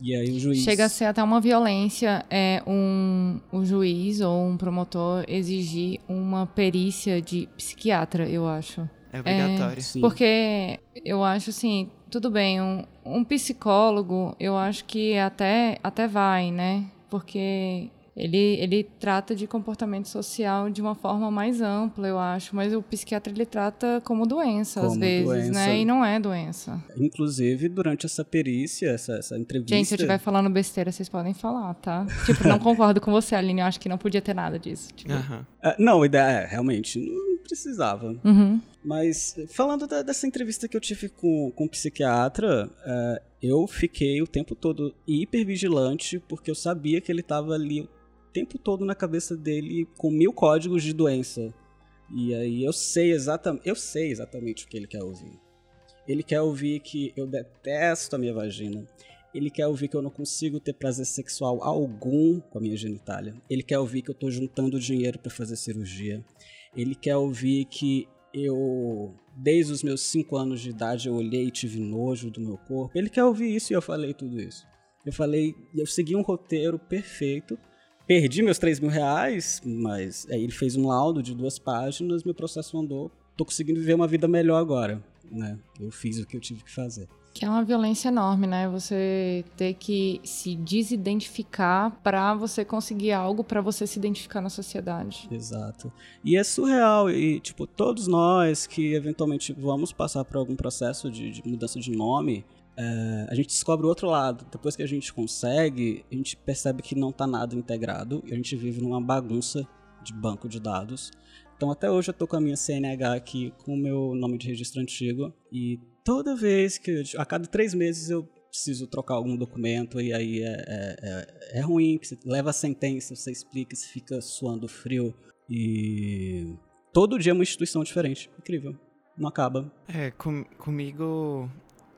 E aí o juiz. Chega a ser até uma violência é, um, um juiz ou um promotor exigir uma perícia de psiquiatra, eu acho. É obrigatório. É, porque eu acho assim, tudo bem, um, um psicólogo, eu acho que até, até vai, né? Porque ele, ele trata de comportamento social de uma forma mais ampla, eu acho, mas o psiquiatra ele trata como doença como às vezes, né? doença. né? E não é doença. Inclusive, durante essa perícia, essa, essa entrevista. Gente, se eu estiver falando besteira, vocês podem falar, tá? Tipo, não concordo com você, Aline, eu acho que não podia ter nada disso. Tipo. Uhum. não, ideia é, realmente, não precisava. Uhum. Mas, falando da, dessa entrevista que eu tive com, com o psiquiatra, é, eu fiquei o tempo todo hiper vigilante, porque eu sabia que ele estava ali tempo todo na cabeça dele com mil códigos de doença. E aí eu sei exatamente, eu sei exatamente o que ele quer ouvir. Ele quer ouvir que eu detesto a minha vagina. Ele quer ouvir que eu não consigo ter prazer sexual algum com a minha genitália. Ele quer ouvir que eu estou juntando dinheiro para fazer cirurgia. Ele quer ouvir que eu, desde os meus 5 anos de idade, eu olhei e tive nojo do meu corpo. Ele quer ouvir isso e eu falei tudo isso. Eu falei, eu segui um roteiro perfeito Perdi meus 3 mil reais, mas aí ele fez um laudo de duas páginas, meu processo andou. Tô conseguindo viver uma vida melhor agora, né? Eu fiz o que eu tive que fazer. Que é uma violência enorme, né? Você ter que se desidentificar para você conseguir algo para você se identificar na sociedade. Exato. E é surreal e tipo todos nós que eventualmente vamos passar por algum processo de, de mudança de nome, é, a gente descobre o outro lado. Depois que a gente consegue, a gente percebe que não está nada integrado e a gente vive numa bagunça de banco de dados. Então até hoje eu tô com a minha CNH aqui com o meu nome de registro antigo e toda vez que a cada três meses eu preciso trocar algum documento e aí é, é, é, é ruim, você leva a sentença, você explica, você fica suando frio e todo dia é uma instituição diferente, incrível, não acaba. É, com, comigo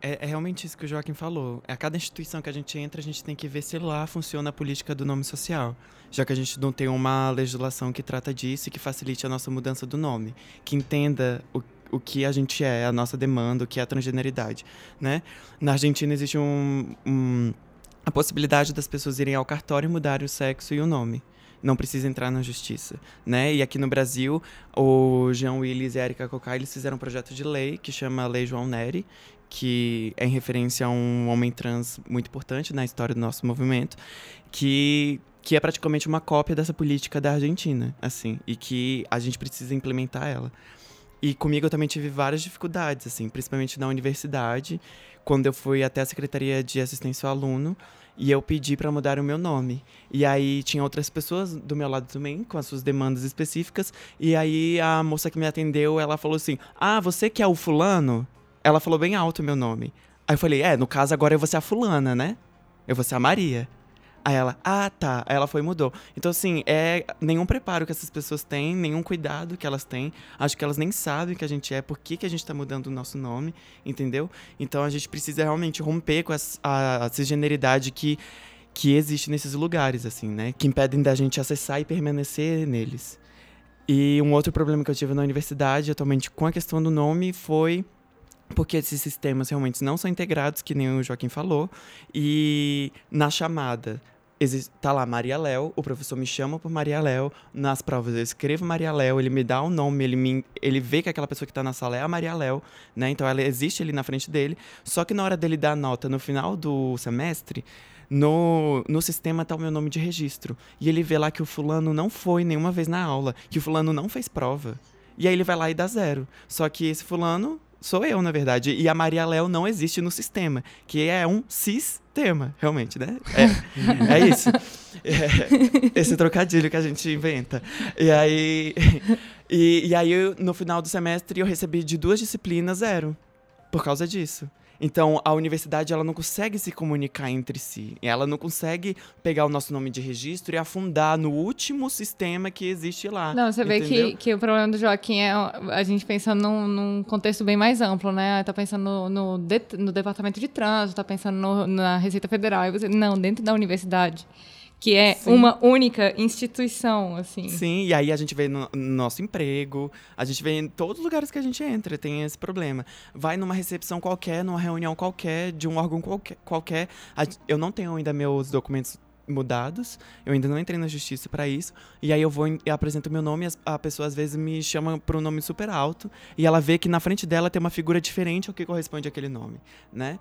é, é, realmente isso que o Joaquim falou. A cada instituição que a gente entra, a gente tem que ver se lá funciona a política do nome social. Já que a gente não tem uma legislação que trata disso e que facilite a nossa mudança do nome. Que entenda o, o que a gente é, a nossa demanda, o que é a transgeneridade, né? Na Argentina existe um, um, a possibilidade das pessoas irem ao cartório e mudarem o sexo e o nome não precisa entrar na justiça, né? E aqui no Brasil, o Jean Willis e a Erika Cocai, eles fizeram um projeto de lei que chama Lei João Neri, que é em referência a um homem trans muito importante na história do nosso movimento, que que é praticamente uma cópia dessa política da Argentina, assim, e que a gente precisa implementar ela. E comigo eu também tive várias dificuldades, assim, principalmente na universidade, quando eu fui até a Secretaria de Assistência ao Aluno e eu pedi para mudar o meu nome. E aí tinha outras pessoas do meu lado também, com as suas demandas específicas, e aí a moça que me atendeu, ela falou assim: "Ah, você que é o fulano?" Ela falou bem alto meu nome. Aí eu falei, é, no caso agora eu vou ser a fulana, né? Eu vou ser a Maria. Aí ela, ah, tá. Aí ela foi e mudou. Então, assim, é nenhum preparo que essas pessoas têm, nenhum cuidado que elas têm. Acho que elas nem sabem que a gente é, por que, que a gente tá mudando o nosso nome, entendeu? Então a gente precisa realmente romper com essa, a, a cisgeneridade que, que existe nesses lugares, assim, né? Que impedem da gente acessar e permanecer neles. E um outro problema que eu tive na universidade, atualmente, com a questão do nome, foi porque esses sistemas realmente não são integrados, que nem o Joaquim falou, e na chamada tá lá Maria Léo, o professor me chama por Maria Léo, nas provas eu escrevo Maria Léo, ele me dá o um nome, ele, me, ele vê que aquela pessoa que está na sala é a Maria Léo, né? Então ela existe ali na frente dele, só que na hora dele dar a nota no final do semestre, no, no sistema tá o meu nome de registro. E ele vê lá que o fulano não foi nenhuma vez na aula, que o fulano não fez prova. E aí ele vai lá e dá zero. Só que esse fulano sou eu, na verdade. E a Maria Léo não existe no sistema, que é um sistema, realmente, né? É, é isso. É, esse trocadilho que a gente inventa. E aí, e, e aí, eu, no final do semestre, eu recebi de duas disciplinas zero, por causa disso. Então, a universidade ela não consegue se comunicar entre si. Ela não consegue pegar o nosso nome de registro e afundar no último sistema que existe lá. Não, você entendeu? vê que, que o problema do Joaquim é a gente pensando num, num contexto bem mais amplo, né? Tá pensando no, no, de, no departamento de trânsito, tá pensando no, na Receita Federal. E você, não, dentro da universidade que é Sim. uma única instituição, assim. Sim, e aí a gente vê no, nosso emprego, a gente vê em todos os lugares que a gente entra, tem esse problema. Vai numa recepção qualquer, numa reunião qualquer, de um órgão qualquer, qualquer a, eu não tenho ainda meus documentos mudados, eu ainda não entrei na justiça para isso, e aí eu vou e apresento meu nome, a pessoa às vezes me chama por um nome super alto, e ela vê que na frente dela tem uma figura diferente ao que corresponde àquele nome, né?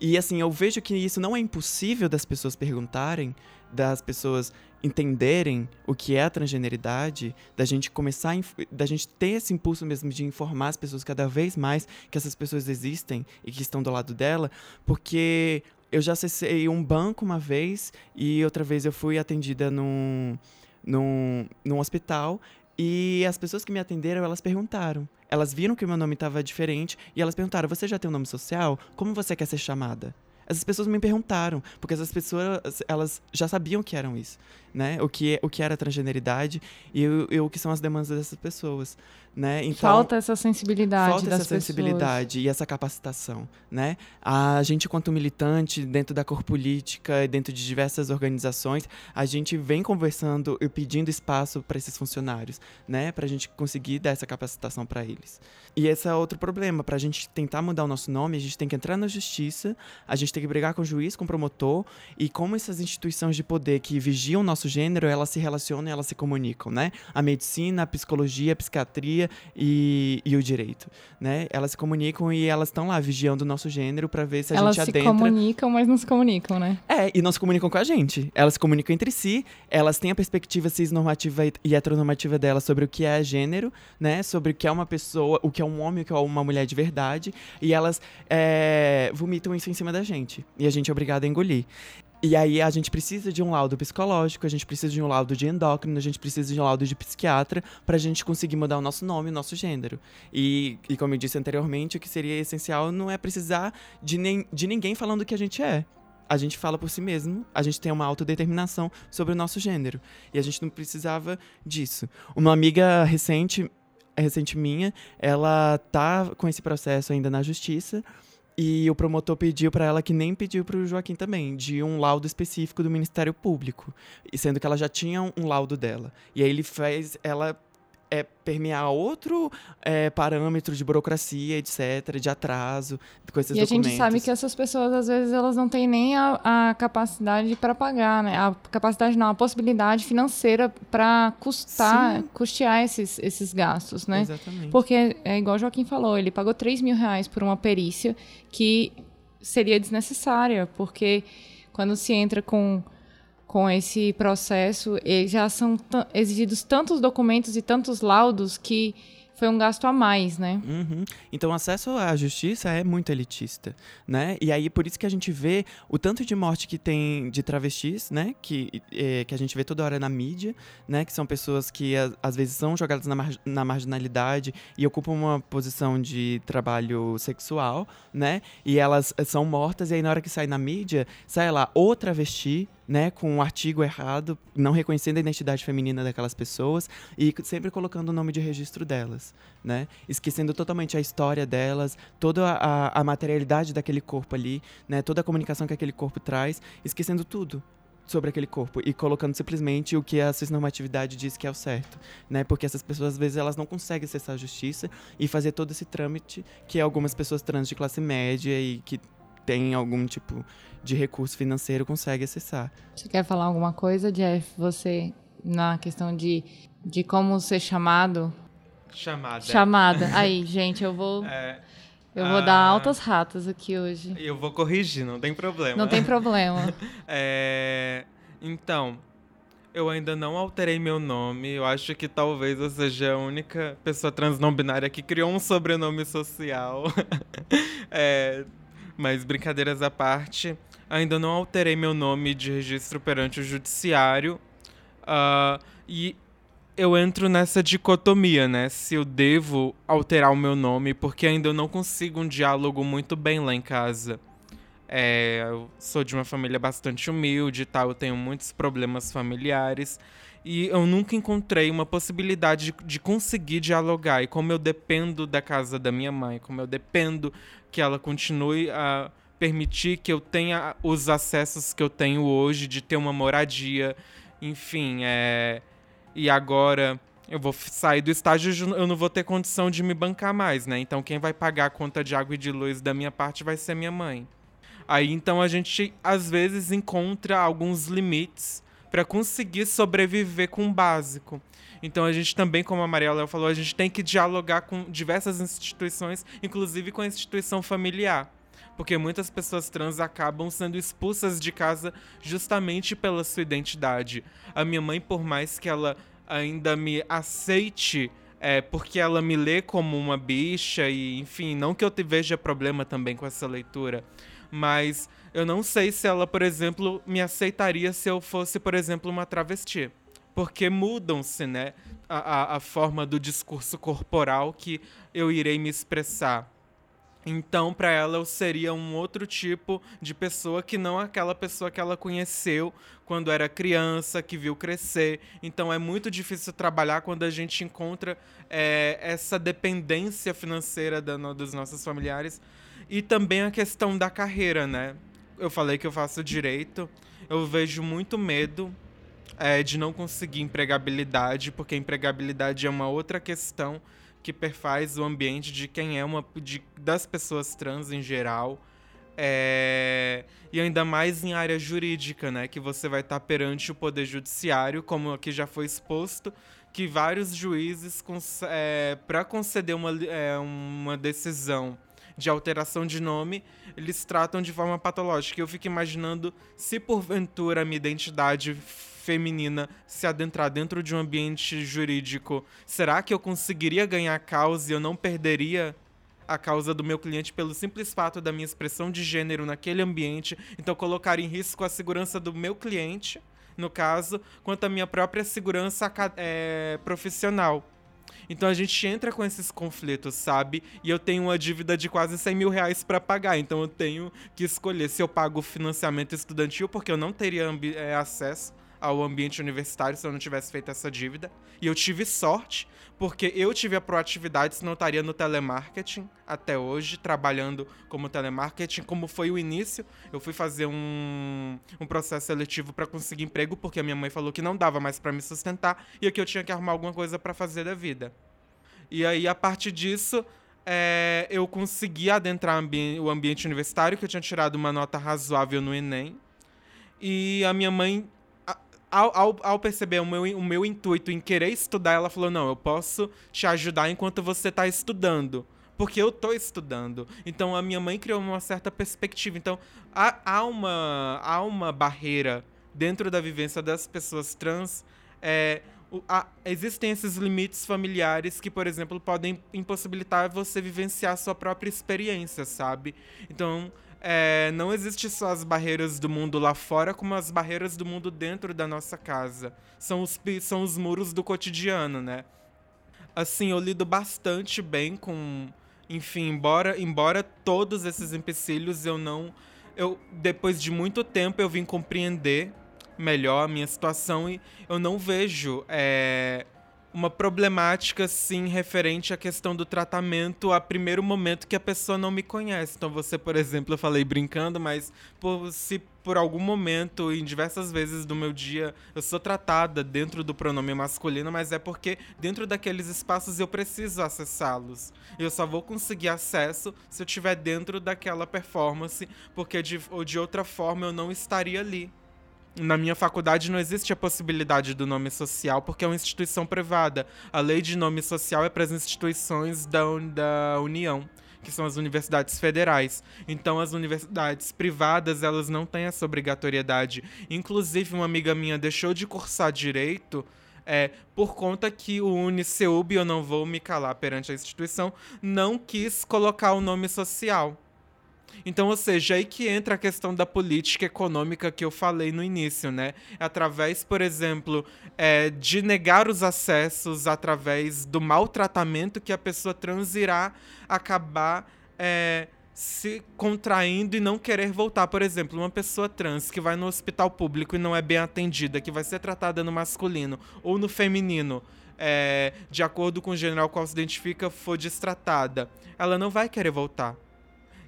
E assim, eu vejo que isso não é impossível das pessoas perguntarem, das pessoas entenderem o que é a transgeneridade, da gente começar, da gente ter esse impulso mesmo de informar as pessoas cada vez mais que essas pessoas existem e que estão do lado dela, porque eu já acessei um banco uma vez e outra vez eu fui atendida num, num, num hospital e as pessoas que me atenderam, elas perguntaram. Elas viram que o meu nome estava diferente e elas perguntaram: Você já tem um nome social? Como você quer ser chamada? Essas pessoas me perguntaram, porque essas pessoas, elas já sabiam que eram isso, né? O que, o que era transgeneridade e, e o que são as demandas dessas pessoas, né? Então, falta essa sensibilidade falta essa sensibilidade e essa capacitação, né? A gente, quanto militante dentro da cor política e dentro de diversas organizações, a gente vem conversando e pedindo espaço para esses funcionários, né? Para a gente conseguir dar essa capacitação para eles. E esse é outro problema. Para a gente tentar mudar o nosso nome, a gente tem que entrar na justiça, a gente tem que brigar com o juiz, com o promotor e como essas instituições de poder que vigiam o nosso gênero, elas se relacionam, e elas se comunicam, né? A medicina, a psicologia, a psiquiatria e, e o direito, né? Elas se comunicam e elas estão lá vigiando o nosso gênero para ver se a elas gente adentra... Elas se comunicam, mas não se comunicam, né? É, e não se comunicam com a gente. Elas se comunicam entre si, elas têm a perspectiva cisnormativa e heteronormativa delas sobre o que é gênero, né? Sobre o que é uma pessoa, o que é um homem, o que é uma mulher de verdade, e elas é, vomitam isso em cima da gente. E a gente é obrigado a engolir. E aí a gente precisa de um laudo psicológico, a gente precisa de um laudo de endócrino, a gente precisa de um laudo de psiquiatra para a gente conseguir mudar o nosso nome, o nosso gênero. E, e como eu disse anteriormente, o que seria essencial não é precisar de, nem, de ninguém falando o que a gente é. A gente fala por si mesmo, a gente tem uma autodeterminação sobre o nosso gênero. E a gente não precisava disso. Uma amiga recente, recente minha, ela tá com esse processo ainda na justiça e o promotor pediu para ela que nem pediu para o Joaquim também, de um laudo específico do Ministério Público, sendo que ela já tinha um laudo dela. E aí ele fez ela é, permear outro é, parâmetro de burocracia, etc., de atraso com esses e documentos. E a gente sabe que essas pessoas, às vezes, elas não têm nem a, a capacidade para pagar, né? A capacidade não, a possibilidade financeira para custar, Sim. custear esses, esses gastos, né? Exatamente. Porque, é igual o Joaquim falou, ele pagou 3 mil reais por uma perícia que seria desnecessária, porque quando se entra com com esse processo, já são exigidos tantos documentos e tantos laudos que foi um gasto a mais, né? Uhum. Então, o acesso à justiça é muito elitista, né? E aí, por isso que a gente vê o tanto de morte que tem de travestis, né? Que, é, que a gente vê toda hora na mídia, né? Que são pessoas que, às vezes, são jogadas na, mar na marginalidade e ocupam uma posição de trabalho sexual, né? E elas são mortas e aí, na hora que sai na mídia, sai lá ou travesti, né, com um artigo errado, não reconhecendo a identidade feminina daquelas pessoas e sempre colocando o nome de registro delas, né, esquecendo totalmente a história delas, toda a, a materialidade daquele corpo ali, né, toda a comunicação que aquele corpo traz, esquecendo tudo, sobre aquele corpo e colocando simplesmente o que a cisnormatividade diz que é o certo, né? Porque essas pessoas às vezes elas não conseguem acessar a justiça e fazer todo esse trâmite que algumas pessoas trans de classe média e que tem algum tipo de recurso financeiro consegue acessar. Você quer falar alguma coisa, Jeff? Você, na questão de, de como ser chamado? Chamada. Chamada. Aí, gente, eu vou. É, eu vou dar altas ratas aqui hoje. Eu vou corrigir, não tem problema. Não tem problema. é, então, eu ainda não alterei meu nome. Eu acho que talvez eu seja a única pessoa trans não binária que criou um sobrenome social. é, mas brincadeiras à parte, ainda não alterei meu nome de registro perante o judiciário. Uh, e eu entro nessa dicotomia, né? Se eu devo alterar o meu nome, porque ainda não consigo um diálogo muito bem lá em casa. É, eu sou de uma família bastante humilde e tal, eu tenho muitos problemas familiares. E eu nunca encontrei uma possibilidade de, de, conseguir dialogar. E como eu dependo da casa da minha mãe, como eu dependo que ela continue a permitir que eu tenha os acessos que eu tenho hoje, de ter uma moradia, enfim, é... e agora eu vou sair do estágio, eu não vou ter condição de me bancar mais, né? Então quem vai pagar a conta de água e de luz da minha parte vai ser minha mãe. Aí então a gente às vezes encontra alguns limites para conseguir sobreviver com o básico. Então a gente também, como a Mariela falou, a gente tem que dialogar com diversas instituições, inclusive com a instituição familiar. Porque muitas pessoas trans acabam sendo expulsas de casa justamente pela sua identidade. A minha mãe, por mais que ela ainda me aceite é, porque ela me lê como uma bicha e, enfim, não que eu te veja problema também com essa leitura, mas eu não sei se ela, por exemplo, me aceitaria se eu fosse, por exemplo, uma travesti. Porque mudam-se, né? A, a, a forma do discurso corporal que eu irei me expressar. Então, para ela, eu seria um outro tipo de pessoa que não aquela pessoa que ela conheceu quando era criança, que viu crescer. Então, é muito difícil trabalhar quando a gente encontra é, essa dependência financeira da, dos nossos familiares. E também a questão da carreira, né? Eu falei que eu faço direito, eu vejo muito medo é, de não conseguir empregabilidade, porque empregabilidade é uma outra questão que perfaz o ambiente de quem é uma de, das pessoas trans em geral. É, e ainda mais em área jurídica, né? Que você vai estar perante o Poder Judiciário, como aqui já foi exposto, que vários juízes, é, para conceder uma, é, uma decisão de alteração de nome, eles tratam de forma patológica. Eu fico imaginando se porventura a minha identidade feminina se adentrar dentro de um ambiente jurídico, será que eu conseguiria ganhar causa e eu não perderia a causa do meu cliente pelo simples fato da minha expressão de gênero naquele ambiente, então colocar em risco a segurança do meu cliente, no caso, quanto a minha própria segurança é, profissional. Então a gente entra com esses conflitos, sabe? E eu tenho uma dívida de quase 100 mil reais para pagar. Então eu tenho que escolher se eu pago financiamento estudantil, porque eu não teria é, acesso ao ambiente universitário se eu não tivesse feito essa dívida. E eu tive sorte, porque eu tive a proatividade, senão eu estaria no telemarketing até hoje, trabalhando como telemarketing, como foi o início. Eu fui fazer um, um processo seletivo para conseguir emprego, porque a minha mãe falou que não dava mais para me sustentar e que eu tinha que arrumar alguma coisa para fazer da vida. E aí, a partir disso, é, eu consegui adentrar ambi o ambiente universitário, que eu tinha tirado uma nota razoável no Enem. E a minha mãe ao, ao, ao, perceber o meu, o meu intuito em querer estudar, ela falou: Não, eu posso te ajudar enquanto você está estudando. Porque eu estou estudando. Então a minha mãe criou uma certa perspectiva. Então há, há, uma, há uma barreira dentro da vivência das pessoas trans. É, há, existem esses limites familiares que, por exemplo, podem impossibilitar você vivenciar a sua própria experiência, sabe? Então é, não existe só as barreiras do mundo lá fora, como as barreiras do mundo dentro da nossa casa. São os, são os muros do cotidiano, né? Assim, eu lido bastante bem com. Enfim, embora, embora todos esses empecilhos eu não. Eu, depois de muito tempo, eu vim compreender melhor a minha situação e eu não vejo é, uma problemática, sim, referente à questão do tratamento a primeiro momento que a pessoa não me conhece. Então, você, por exemplo, eu falei brincando, mas por, se por algum momento, em diversas vezes do meu dia, eu sou tratada dentro do pronome masculino, mas é porque dentro daqueles espaços eu preciso acessá-los. Eu só vou conseguir acesso se eu estiver dentro daquela performance, porque de, ou de outra forma eu não estaria ali na minha faculdade não existe a possibilidade do nome social porque é uma instituição privada. A lei de nome social é para as instituições da, da União, que são as universidades federais. Então as universidades privadas, elas não têm essa obrigatoriedade. Inclusive, uma amiga minha deixou de cursar direito é, por conta que o Uniceub, eu não vou me calar perante a instituição, não quis colocar o nome social. Então, ou seja, aí que entra a questão da política econômica que eu falei no início, né? Através, por exemplo, é, de negar os acessos, através do maltratamento que a pessoa trans irá acabar é, se contraindo e não querer voltar. Por exemplo, uma pessoa trans que vai no hospital público e não é bem atendida, que vai ser tratada no masculino ou no feminino. É, de acordo com o gênero ao qual se identifica, for destratada, ela não vai querer voltar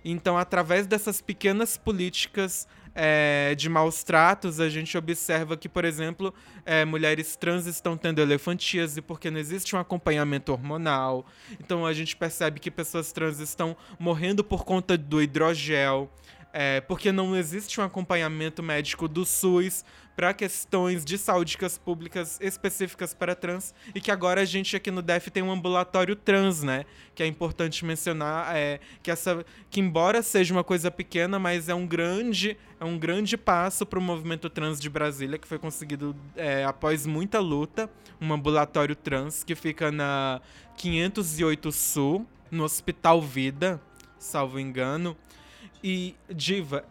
então, através dessas pequenas políticas é, de maus tratos, a gente observa que, por exemplo, é, mulheres trans estão tendo elefantíase porque não existe um acompanhamento hormonal. Então, a gente percebe que pessoas trans estão morrendo por conta do hidrogel. É, porque não existe um acompanhamento médico do SUS para questões de saúde públicas específicas para trans e que agora a gente aqui no DEF tem um ambulatório trans, né? Que é importante mencionar é, que essa que embora seja uma coisa pequena, mas é um grande é um grande passo para o movimento trans de Brasília que foi conseguido é, após muita luta, um ambulatório trans que fica na 508 Sul, no Hospital Vida, salvo engano. E Diva,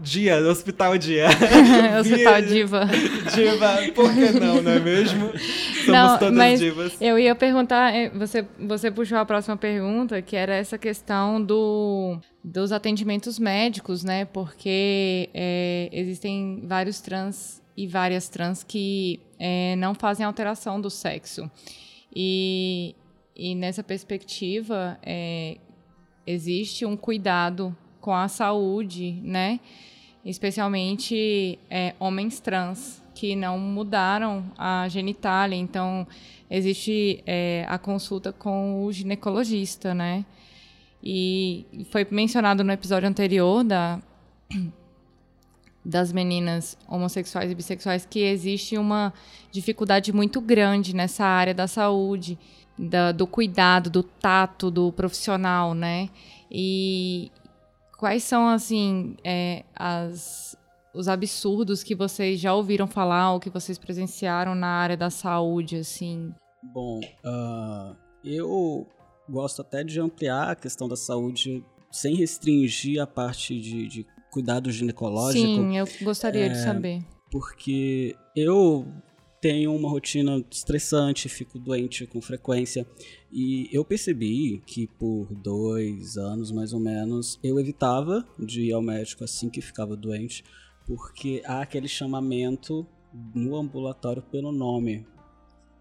Dia, Hospital Dia. Hospital Diva. Diva, por que não, não é mesmo? Somos não, todas mas divas. Eu ia perguntar, é, você, você puxou a próxima pergunta, que era essa questão do, dos atendimentos médicos, né? Porque é, existem vários trans e várias trans que é, não fazem alteração do sexo. E, e nessa perspectiva, é, existe um cuidado com a saúde, né? Especialmente é, homens trans que não mudaram a genitália. Então, existe é, a consulta com o ginecologista, né? E foi mencionado no episódio anterior da, das meninas homossexuais e bissexuais que existe uma dificuldade muito grande nessa área da saúde, da, do cuidado, do tato do profissional, né? E, Quais são, assim, é, as, os absurdos que vocês já ouviram falar ou que vocês presenciaram na área da saúde, assim? Bom, uh, eu gosto até de ampliar a questão da saúde sem restringir a parte de, de cuidado ginecológico. Sim, eu gostaria é, de saber. Porque eu tenho uma rotina estressante, fico doente com frequência. E eu percebi que por dois anos mais ou menos eu evitava de ir ao médico assim que ficava doente, porque há aquele chamamento no ambulatório pelo nome.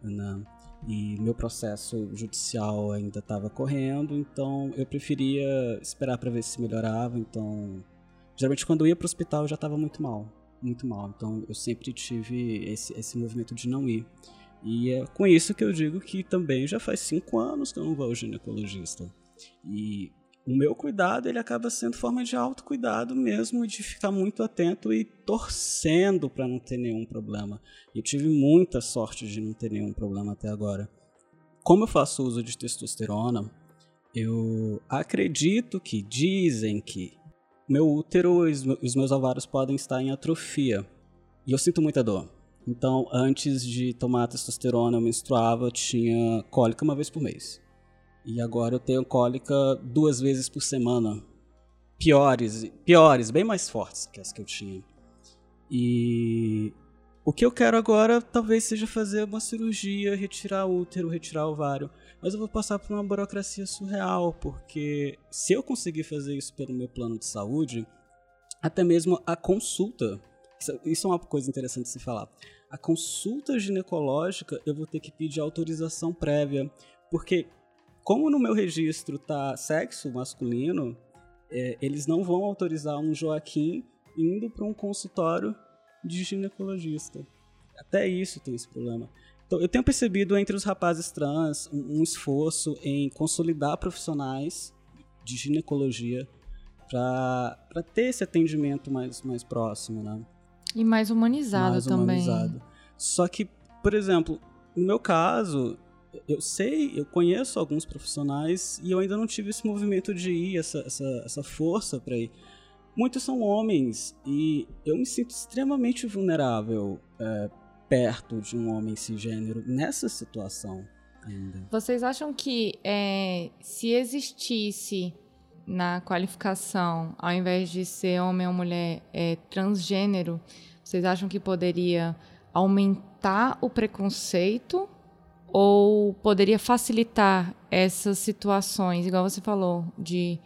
Né? E meu processo judicial ainda estava correndo, então eu preferia esperar para ver se melhorava. Então, geralmente quando eu ia para o hospital eu já estava muito mal muito mal. Então eu sempre tive esse, esse movimento de não ir. E é com isso que eu digo que também já faz cinco anos que eu não vou ao ginecologista. E o meu cuidado ele acaba sendo forma de autocuidado mesmo, de ficar muito atento e torcendo para não ter nenhum problema. Eu tive muita sorte de não ter nenhum problema até agora. Como eu faço uso de testosterona, eu acredito que dizem que meu útero e os meus ovários podem estar em atrofia. E eu sinto muita dor. Então, antes de tomar testosterona, eu menstruava, tinha cólica uma vez por mês. E agora eu tenho cólica duas vezes por semana. Piores, piores, bem mais fortes que as que eu tinha. E o que eu quero agora talvez seja fazer uma cirurgia, retirar o útero, retirar o ovário mas eu vou passar por uma burocracia surreal, porque se eu conseguir fazer isso pelo meu plano de saúde, até mesmo a consulta Isso é uma coisa interessante de se falar. A consulta ginecológica eu vou ter que pedir autorização prévia, porque como no meu registro tá sexo masculino, é, eles não vão autorizar um Joaquim indo para um consultório de ginecologista. Até isso tem esse problema. Então, eu tenho percebido entre os rapazes trans um, um esforço em consolidar profissionais de ginecologia para ter esse atendimento mais, mais próximo, né? E mais humanizado mais também. Humanizado. Só que, por exemplo, no meu caso, eu sei, eu conheço alguns profissionais e eu ainda não tive esse movimento de ir, essa, essa, essa força para ir. Muitos são homens e eu me sinto extremamente vulnerável é, perto de um homem cisgênero nessa situação ainda. Vocês acham que é, se existisse na qualificação, ao invés de ser homem ou mulher é, transgênero, vocês acham que poderia aumentar o preconceito ou poderia facilitar essas situações, igual você falou, de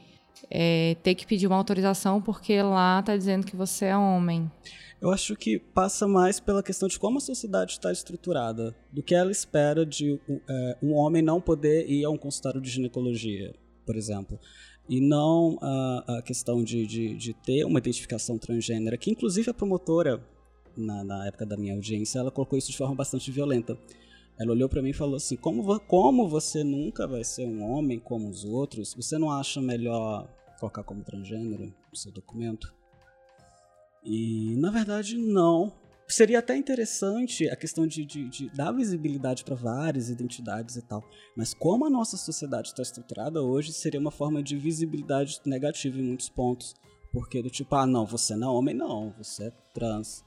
é, ter que pedir uma autorização porque lá está dizendo que você é homem? Eu acho que passa mais pela questão de como a sociedade está estruturada, do que ela espera de é, um homem não poder ir a um consultório de ginecologia, por exemplo. E não a, a questão de, de, de, ter uma identificação transgênera, que inclusive a promotora, na, na época da minha audiência, ela colocou isso de forma bastante violenta. Ela olhou para mim e falou assim: como, como você nunca vai ser um homem como os outros, você não acha melhor colocar como transgênero no seu documento? E na verdade, não. Seria até interessante a questão de, de, de dar visibilidade para várias identidades e tal. Mas como a nossa sociedade está estruturada hoje, seria uma forma de visibilidade negativa em muitos pontos. Porque do tipo, ah, não, você não é homem, não, você é trans.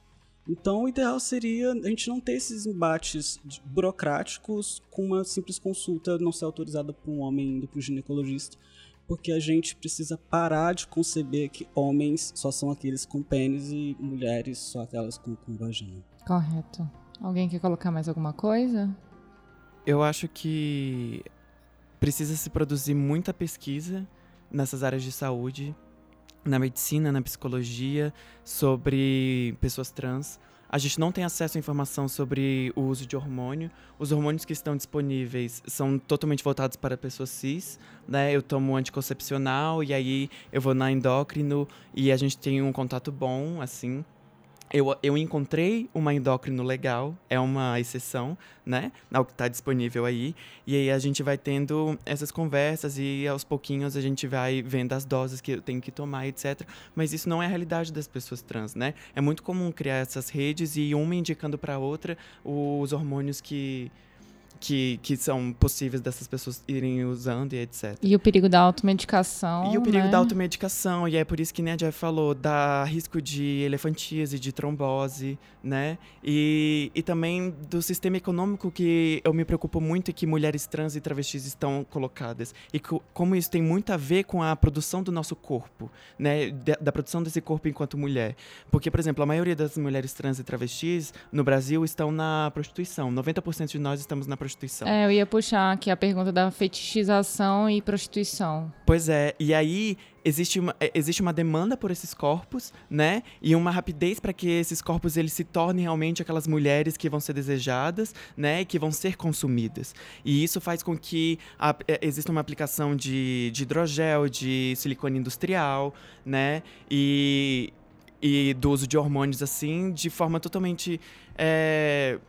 Então, o ideal seria a gente não ter esses embates burocráticos com uma simples consulta não ser autorizada por um homem indo para o ginecologista porque a gente precisa parar de conceber que homens só são aqueles com pênis e mulheres só aquelas com, com vagina. Correto. Alguém quer colocar mais alguma coisa? Eu acho que precisa se produzir muita pesquisa nessas áreas de saúde, na medicina, na psicologia, sobre pessoas trans a gente não tem acesso à informação sobre o uso de hormônio. Os hormônios que estão disponíveis são totalmente voltados para pessoas cis, né? Eu tomo anticoncepcional e aí eu vou na endócrino e a gente tem um contato bom, assim eu, eu encontrei uma endócrino legal, é uma exceção, né? Ao que está disponível aí. E aí a gente vai tendo essas conversas e aos pouquinhos a gente vai vendo as doses que eu tenho que tomar, etc. Mas isso não é a realidade das pessoas trans, né? É muito comum criar essas redes e uma indicando para outra os hormônios que que, que são possíveis dessas pessoas irem usando e etc. E o perigo da automedicação. E o perigo né? da automedicação, e é por isso que né, a Jeff falou, dá risco de elefantíase, de trombose, né? E, e também do sistema econômico que eu me preocupo muito e que mulheres trans e travestis estão colocadas. E como isso tem muito a ver com a produção do nosso corpo, né? Da, da produção desse corpo enquanto mulher. Porque, por exemplo, a maioria das mulheres trans e travestis no Brasil estão na prostituição. 90% de nós estamos na prostituição prostituição. É, eu ia puxar aqui a pergunta da fetichização e prostituição. Pois é, e aí existe uma, é, existe uma demanda por esses corpos, né? E uma rapidez para que esses corpos eles se tornem realmente aquelas mulheres que vão ser desejadas, né? E que vão ser consumidas. E isso faz com que a, é, exista uma aplicação de, de hidrogel, de silicone industrial, né? E, e do uso de hormônios assim, de forma totalmente é,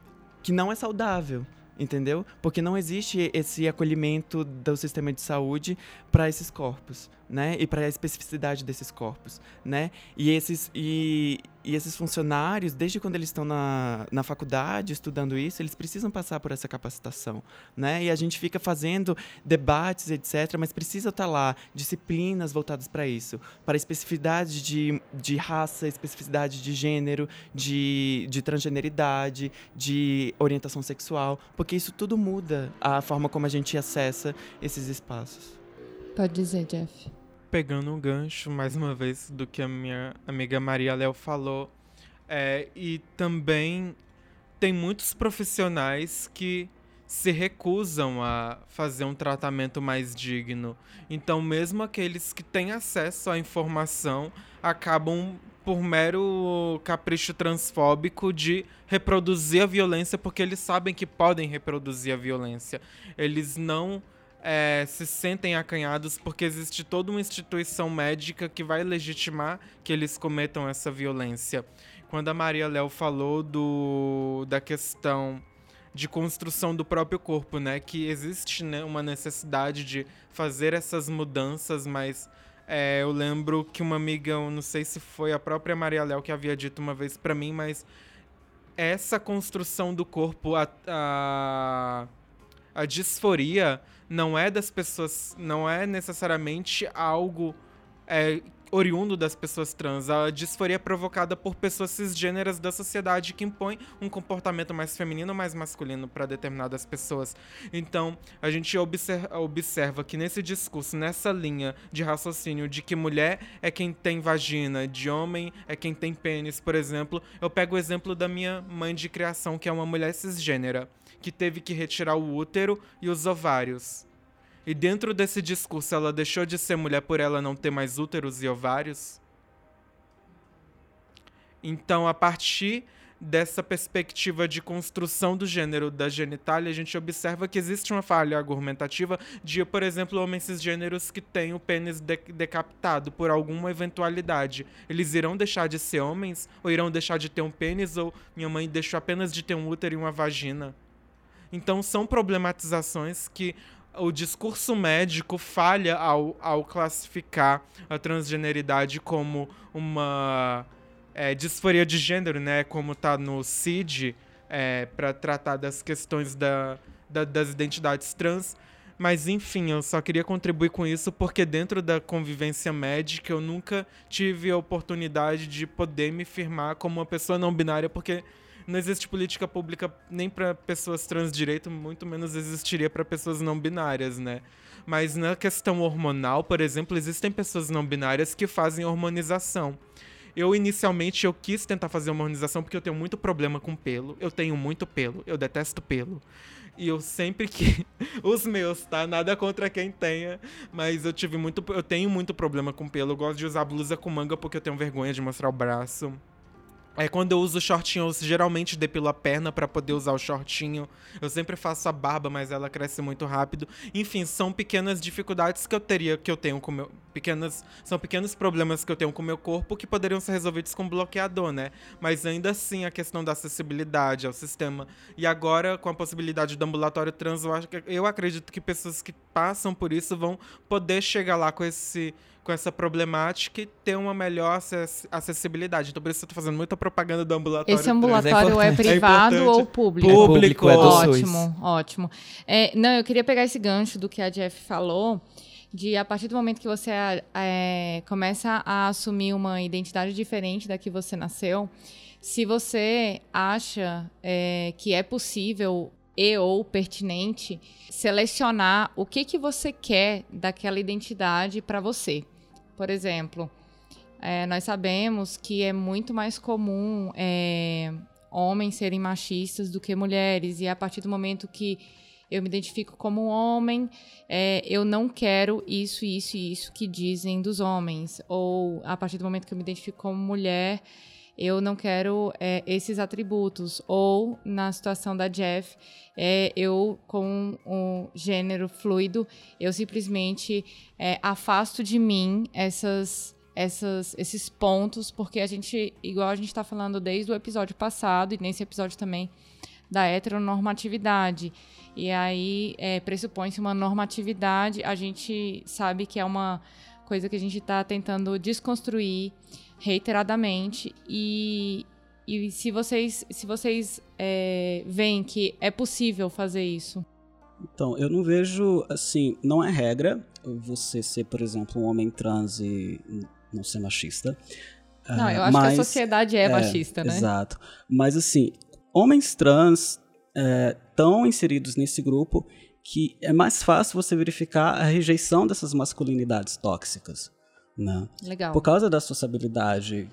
que não é saudável, entendeu? Porque não existe esse acolhimento do sistema de saúde para esses corpos, né? E para a especificidade desses corpos, né? E esses e, e esses funcionários, desde quando eles estão na, na faculdade estudando isso, eles precisam passar por essa capacitação, né? E a gente fica fazendo debates, etc., mas precisa estar tá lá disciplinas voltadas para isso, para especificidade de, de raça, especificidade de gênero, de, de transgeneridade, de orientação sexual, porque isso tudo muda a forma como a gente acessa esses espaços. Pode dizer, Jeff pegando um gancho, mais uma vez, do que a minha amiga Maria Léo falou. É, e também tem muitos profissionais que se recusam a fazer um tratamento mais digno. Então, mesmo aqueles que têm acesso à informação acabam por mero capricho transfóbico de reproduzir a violência porque eles sabem que podem reproduzir a violência. Eles não é, se sentem acanhados porque existe toda uma instituição médica que vai legitimar que eles cometam essa violência. Quando a Maria Léo falou do, da questão de construção do próprio corpo, né? Que existe né, uma necessidade de fazer essas mudanças, mas é, eu lembro que uma amiga, não sei se foi a própria Maria Léo que havia dito uma vez para mim, mas essa construção do corpo, a, a, a disforia não é das pessoas, não é necessariamente algo é, oriundo das pessoas trans. A disforia é provocada por pessoas cisgêneras da sociedade que impõem um comportamento mais feminino ou mais masculino para determinadas pessoas. Então, a gente observa, observa que nesse discurso, nessa linha de raciocínio de que mulher é quem tem vagina, de homem é quem tem pênis, por exemplo, eu pego o exemplo da minha mãe de criação, que é uma mulher cisgênera que teve que retirar o útero e os ovários. E dentro desse discurso, ela deixou de ser mulher por ela não ter mais úteros e ovários? Então, a partir dessa perspectiva de construção do gênero da genitália, a gente observa que existe uma falha argumentativa de, por exemplo, homens cisgêneros que têm o pênis de decapitado por alguma eventualidade. Eles irão deixar de ser homens? Ou irão deixar de ter um pênis? Ou minha mãe deixou apenas de ter um útero e uma vagina? Então são problematizações que o discurso médico falha ao, ao classificar a transgeneridade como uma é, disforia de gênero, né? Como tá no CID, é, para tratar das questões da, da, das identidades trans. Mas enfim, eu só queria contribuir com isso porque dentro da convivência médica eu nunca tive a oportunidade de poder me firmar como uma pessoa não binária, porque não existe política pública nem para pessoas trans direito, muito menos existiria para pessoas não binárias, né? Mas na questão hormonal, por exemplo, existem pessoas não binárias que fazem hormonização. Eu inicialmente eu quis tentar fazer hormonização porque eu tenho muito problema com pelo. Eu tenho muito pelo, eu detesto pelo. E eu sempre que os meus, tá? Nada contra quem tenha, mas eu tive muito eu tenho muito problema com pelo. Eu gosto de usar blusa com manga porque eu tenho vergonha de mostrar o braço. É quando eu uso shortinho, eu geralmente depilo a perna para poder usar o shortinho. Eu sempre faço a barba, mas ela cresce muito rápido. Enfim, são pequenas dificuldades que eu teria, que eu tenho com meu pequenas, são pequenos problemas que eu tenho com o meu corpo que poderiam ser resolvidos com bloqueador, né? Mas ainda assim a questão da acessibilidade ao sistema e agora com a possibilidade do ambulatório trans, eu, acho que, eu acredito que pessoas que passam por isso vão poder chegar lá com esse com essa problemática e ter uma melhor acessibilidade. Então, por isso eu tô fazendo muita propaganda do ambulatório. Esse ambulatório é, é, privado é ou público? Público, é do Ótimo, SUS. ótimo. É, não, eu queria pegar esse gancho do que a Jeff falou, de a partir do momento que você é, começa a assumir uma identidade diferente da que você nasceu, se você acha é, que é possível e ou pertinente selecionar o que, que você quer daquela identidade para você. Por exemplo, é, nós sabemos que é muito mais comum é, homens serem machistas do que mulheres, e a partir do momento que eu me identifico como homem, é, eu não quero isso, isso e isso que dizem dos homens. Ou a partir do momento que eu me identifico como mulher, eu não quero é, esses atributos. Ou, na situação da Jeff, é, eu, com o gênero fluido, eu simplesmente é, afasto de mim essas, essas, esses pontos, porque a gente, igual a gente está falando desde o episódio passado, e nesse episódio também, da heteronormatividade. E aí é, pressupõe-se uma normatividade, a gente sabe que é uma coisa que a gente está tentando desconstruir reiteradamente e, e se vocês, se vocês é, veem que é possível fazer isso? Então, eu não vejo, assim, não é regra você ser, por exemplo, um homem trans e não ser machista. Não, eu acho mas, que a sociedade é, é machista, né? Exato. Mas, assim, homens trans estão é, inseridos nesse grupo que é mais fácil você verificar a rejeição dessas masculinidades tóxicas. Né? Legal. Por causa da sociabilidade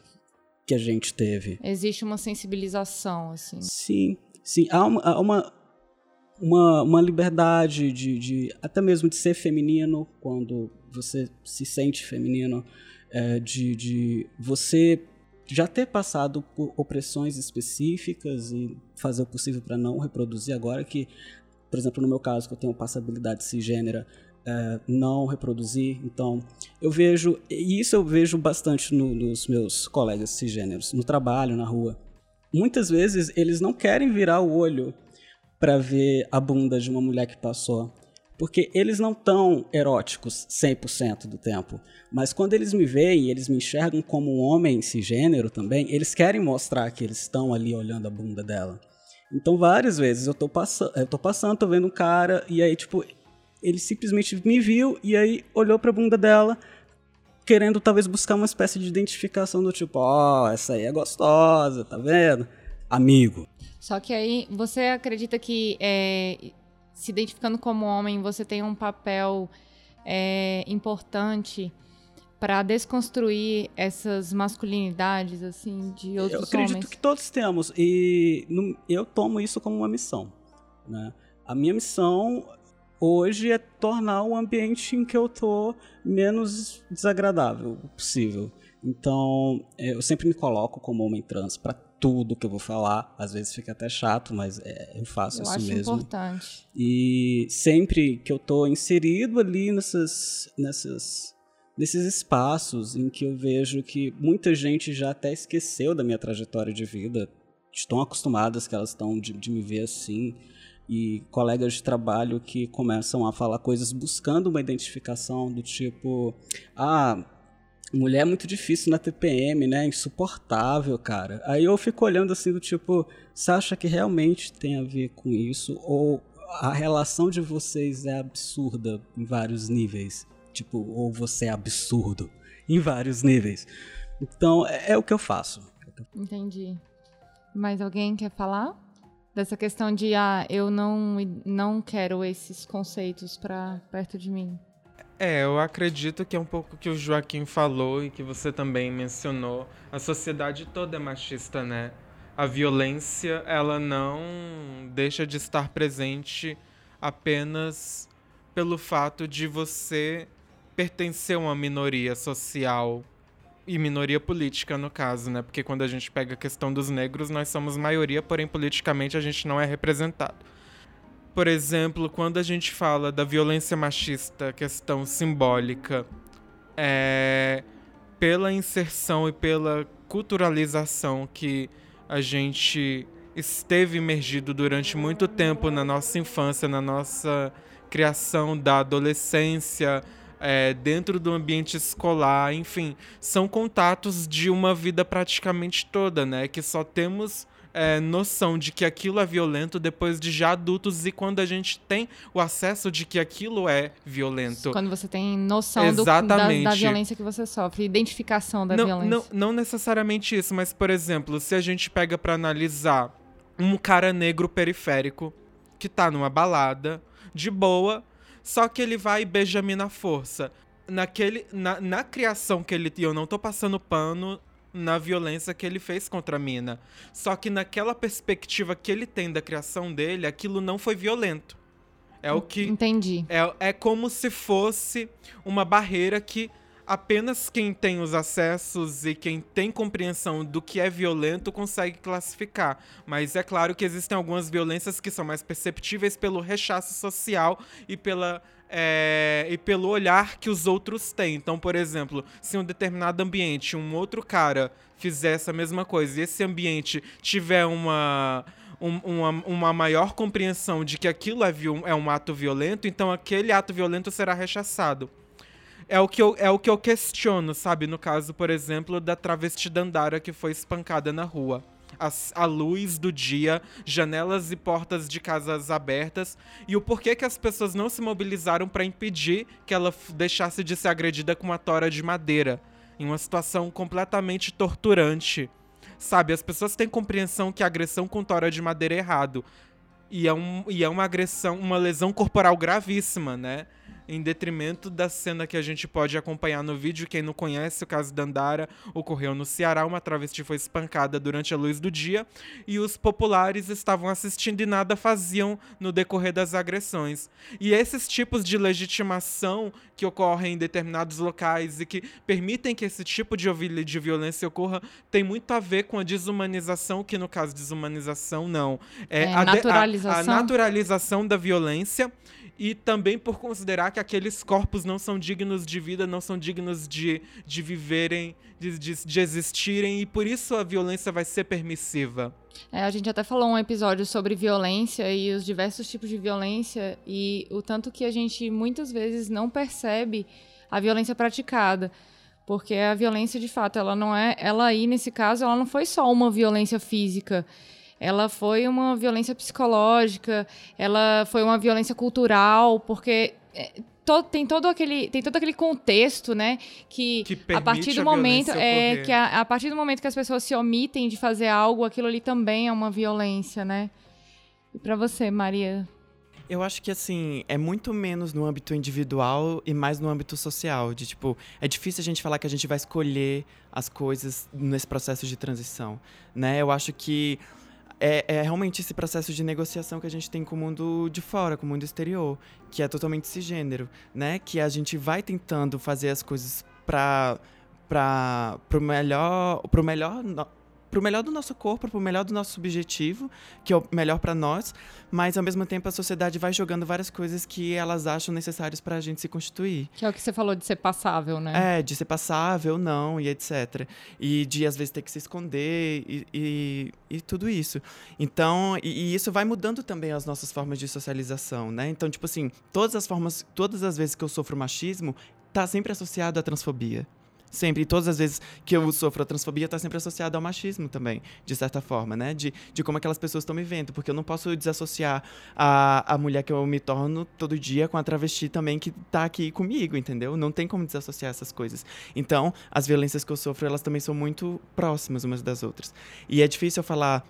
que a gente teve. Existe uma sensibilização, assim. Sim, sim. Há uma, há uma, uma, uma liberdade de, de, até mesmo de ser feminino, quando você se sente feminino, é, de, de você já ter passado por opressões específicas e fazer o possível para não reproduzir agora que, por exemplo, no meu caso, que eu tenho passabilidade cisgênera, é, não reproduzir. Então, eu vejo, e isso eu vejo bastante no, nos meus colegas cisgêneros, no trabalho, na rua. Muitas vezes eles não querem virar o olho para ver a bunda de uma mulher que passou. Porque eles não estão eróticos 100% do tempo. Mas quando eles me veem, eles me enxergam como um homem cisgênero também, eles querem mostrar que eles estão ali olhando a bunda dela. Então, várias vezes eu tô, pass eu tô passando, tô vendo um cara, e aí, tipo, ele simplesmente me viu e aí olhou pra bunda dela, querendo talvez buscar uma espécie de identificação do tipo, ó, oh, essa aí é gostosa, tá vendo? Amigo. Só que aí você acredita que é, se identificando como homem, você tem um papel é, importante para desconstruir essas masculinidades assim de outros homens? Eu acredito homens? que todos temos e eu tomo isso como uma missão. Né? A minha missão hoje é tornar o ambiente em que eu tô menos desagradável possível. Então, é, eu sempre me coloco como homem trans para tudo que eu vou falar. Às vezes fica até chato, mas é, eu faço eu isso acho mesmo. importante. E sempre que eu tô inserido ali nessas, nessas, nesses espaços em que eu vejo que muita gente já até esqueceu da minha trajetória de vida, estão acostumadas que elas estão de, de me ver assim, e colegas de trabalho que começam a falar coisas buscando uma identificação do tipo, ah, mulher é muito difícil na TPM, né? Insuportável, cara. Aí eu fico olhando assim do tipo, você acha que realmente tem a ver com isso ou a relação de vocês é absurda em vários níveis? Tipo, ou você é absurdo em vários níveis. Então, é, é o que eu faço. Entendi. Mais alguém quer falar? Dessa questão de, ah, eu não, não quero esses conceitos para perto de mim. É, eu acredito que é um pouco que o Joaquim falou e que você também mencionou. A sociedade toda é machista, né? A violência, ela não deixa de estar presente apenas pelo fato de você pertencer a uma minoria social e minoria política, no caso, né? Porque quando a gente pega a questão dos negros, nós somos maioria, porém politicamente a gente não é representado. Por exemplo, quando a gente fala da violência machista, questão simbólica, é, pela inserção e pela culturalização que a gente esteve imergido durante muito tempo na nossa infância, na nossa criação da adolescência, é, dentro do ambiente escolar, enfim, são contatos de uma vida praticamente toda, né? Que só temos é, noção de que aquilo é violento depois de já adultos e quando a gente tem o acesso de que aquilo é violento. Quando você tem noção do, da, da, violência que você sofre, identificação da não, violência. Não, não necessariamente isso, mas, por exemplo, se a gente pega para analisar um cara negro periférico que tá numa balada, de boa, só que ele vai e beija a mina força. Naquele, na, na criação que ele. E eu não tô passando pano na violência que ele fez contra a mina. Só que naquela perspectiva que ele tem da criação dele, aquilo não foi violento. É o que. Entendi. É, é como se fosse uma barreira que apenas quem tem os acessos e quem tem compreensão do que é violento consegue classificar. Mas é claro que existem algumas violências que são mais perceptíveis pelo rechaço social e pela é, e pelo olhar que os outros têm. Então, por exemplo, se um determinado ambiente, um outro cara fizer essa mesma coisa e esse ambiente tiver uma, um, uma, uma maior compreensão de que aquilo é, é um ato violento, então aquele ato violento será rechaçado é o que eu, é o que eu questiono, sabe? No caso, por exemplo, da travesti Dandara que foi espancada na rua. As, a luz do dia, janelas e portas de casas abertas e o porquê que as pessoas não se mobilizaram para impedir que ela deixasse de ser agredida com uma tora de madeira, em uma situação completamente torturante. Sabe, as pessoas têm compreensão que a agressão com tora de madeira é errado. E é, um, e é uma agressão, uma lesão corporal gravíssima, né? Em detrimento da cena que a gente pode acompanhar no vídeo. Quem não conhece, o caso da Andara ocorreu no Ceará. Uma travesti foi espancada durante a luz do dia e os populares estavam assistindo e nada faziam no decorrer das agressões. E esses tipos de legitimação que ocorrem em determinados locais e que permitem que esse tipo de, de violência ocorra tem muito a ver com a desumanização, que no caso desumanização não. É, é a, naturalização. A, a naturalização da violência e também por considerar que aqueles corpos não são dignos de vida, não são dignos de, de viverem, de, de, de existirem, e por isso a violência vai ser permissiva. É, a gente até falou um episódio sobre violência e os diversos tipos de violência, e o tanto que a gente muitas vezes não percebe a violência praticada. Porque a violência, de fato, ela não é. Ela aí, nesse caso, ela não foi só uma violência física ela foi uma violência psicológica, ela foi uma violência cultural, porque é, todo, tem todo aquele tem todo aquele contexto, né, que, que a partir do a momento é que a, a, partir do momento que as pessoas se omitem de fazer algo, aquilo ali também é uma violência, né? E para você, Maria? Eu acho que assim, é muito menos no âmbito individual e mais no âmbito social, de tipo, é difícil a gente falar que a gente vai escolher as coisas nesse processo de transição, né? Eu acho que é, é, realmente esse processo de negociação que a gente tem com o mundo de fora, com o mundo exterior, que é totalmente cisgênero, né? Que a gente vai tentando fazer as coisas para para pro melhor, pro melhor pro melhor do nosso corpo, pro melhor do nosso subjetivo, que é o melhor para nós, mas ao mesmo tempo a sociedade vai jogando várias coisas que elas acham necessárias para a gente se constituir. Que é o que você falou de ser passável, né? É, de ser passável, não, e etc. E de às vezes ter que se esconder e, e, e tudo isso. Então, e, e, isso vai mudando também as nossas formas de socialização, né? Então, tipo assim, todas as formas, todas as vezes que eu sofro machismo, tá sempre associado à transfobia. Sempre. E todas as vezes que eu sofro a transfobia, está sempre associado ao machismo também, de certa forma, né? De, de como aquelas pessoas estão me vendo. Porque eu não posso desassociar a, a mulher que eu me torno todo dia com a travesti também que está aqui comigo, entendeu? Não tem como desassociar essas coisas. Então, as violências que eu sofro, elas também são muito próximas umas das outras. E é difícil eu falar.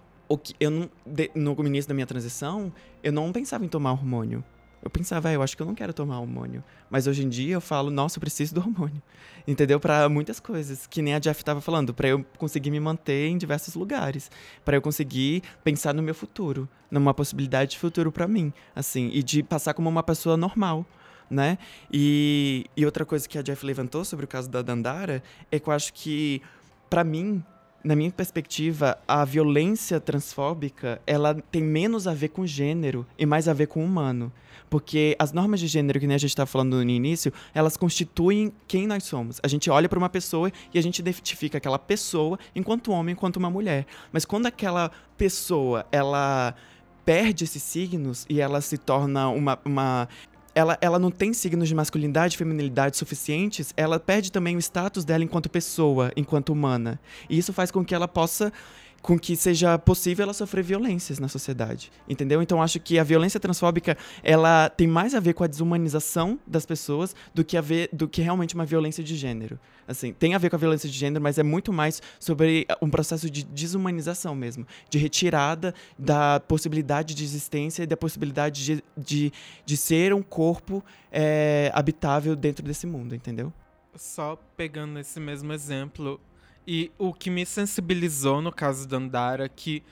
Eu não, de, no início da minha transição, eu não pensava em tomar hormônio. Eu pensava, eu acho que eu não quero tomar hormônio. Mas hoje em dia eu falo, nossa, eu preciso do hormônio. Entendeu? Para muitas coisas. Que nem a Jeff estava falando, para eu conseguir me manter em diversos lugares. Para eu conseguir pensar no meu futuro. Numa possibilidade de futuro para mim. Assim, e de passar como uma pessoa normal. Né? E, e outra coisa que a Jeff levantou sobre o caso da Dandara é que eu acho que, para mim, na minha perspectiva, a violência transfóbica, ela tem menos a ver com gênero e mais a ver com humano. Porque as normas de gênero, que nem a gente estava falando no início, elas constituem quem nós somos. A gente olha para uma pessoa e a gente identifica aquela pessoa enquanto homem, enquanto uma mulher. Mas quando aquela pessoa, ela perde esses signos e ela se torna uma, uma ela, ela não tem signos de masculinidade e feminilidade suficientes, ela perde também o status dela enquanto pessoa, enquanto humana. E isso faz com que ela possa com que seja possível ela sofrer violências na sociedade, entendeu? Então acho que a violência transfóbica ela tem mais a ver com a desumanização das pessoas do que a ver do que realmente uma violência de gênero. Assim, tem a ver com a violência de gênero, mas é muito mais sobre um processo de desumanização mesmo, de retirada da possibilidade de existência e da possibilidade de, de, de ser um corpo é, habitável dentro desse mundo, entendeu? Só pegando esse mesmo exemplo, e o que me sensibilizou no caso da Andara, que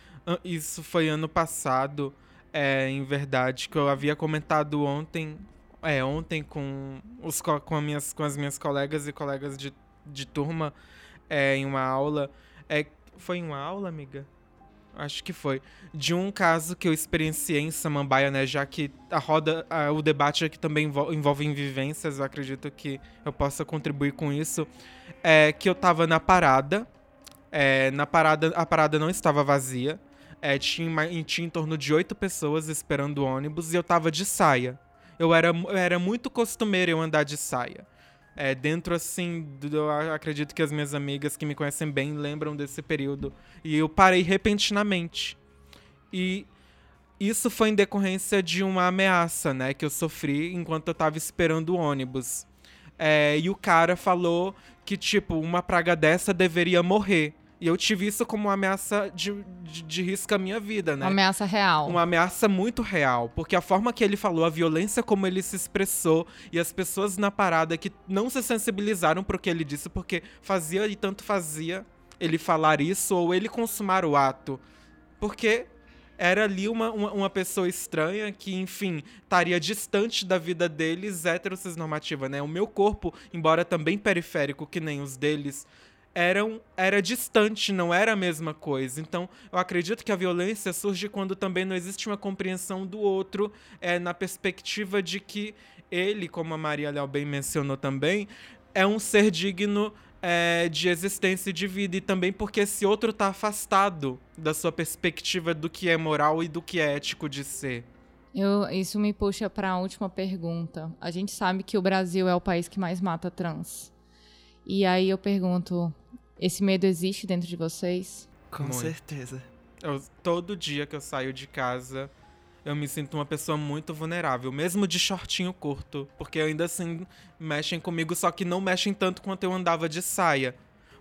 isso foi ano passado, é, em verdade, que eu havia comentado ontem, é, ontem com, os, com, as minhas, com as minhas colegas e colegas de, de turma é, em uma aula. É, foi em uma aula, amiga? Acho que foi. De um caso que eu experienciei em Samambaia, né? Já que a roda, a, o debate aqui também envolve, envolve vivências, eu acredito que eu possa contribuir com isso. É que eu tava na parada. É, na parada, a parada não estava vazia. É, tinha, tinha em torno de oito pessoas esperando o ônibus e eu tava de saia. Eu era, eu era muito costumeiro eu andar de saia. É, dentro, assim, do, acredito que as minhas amigas que me conhecem bem lembram desse período. E eu parei repentinamente. E isso foi em decorrência de uma ameaça, né, que eu sofri enquanto eu tava esperando o ônibus. É, e o cara falou que, tipo, uma praga dessa deveria morrer. E eu tive isso como uma ameaça de, de, de risco à minha vida, né? Uma ameaça real. Uma ameaça muito real. Porque a forma que ele falou, a violência como ele se expressou, e as pessoas na parada que não se sensibilizaram pro que ele disse, porque fazia e tanto fazia ele falar isso ou ele consumar o ato. Porque era ali uma, uma, uma, pessoa estranha que, enfim, estaria distante da vida deles, heterossexnormativa, né? O meu corpo, embora também periférico que nem os deles, eram, era distante, não era a mesma coisa. Então, eu acredito que a violência surge quando também não existe uma compreensão do outro, é, na perspectiva de que ele, como a Maria Léo bem mencionou também, é um ser digno é, de existência e de vida, e também porque esse outro está afastado da sua perspectiva do que é moral e do que é ético de ser. Eu, isso me puxa para a última pergunta. A gente sabe que o Brasil é o país que mais mata trans. E aí eu pergunto: esse medo existe dentro de vocês? Com muito. certeza. Eu, todo dia que eu saio de casa, eu me sinto uma pessoa muito vulnerável, mesmo de shortinho curto, porque ainda assim mexem comigo, só que não mexem tanto quanto eu andava de saia.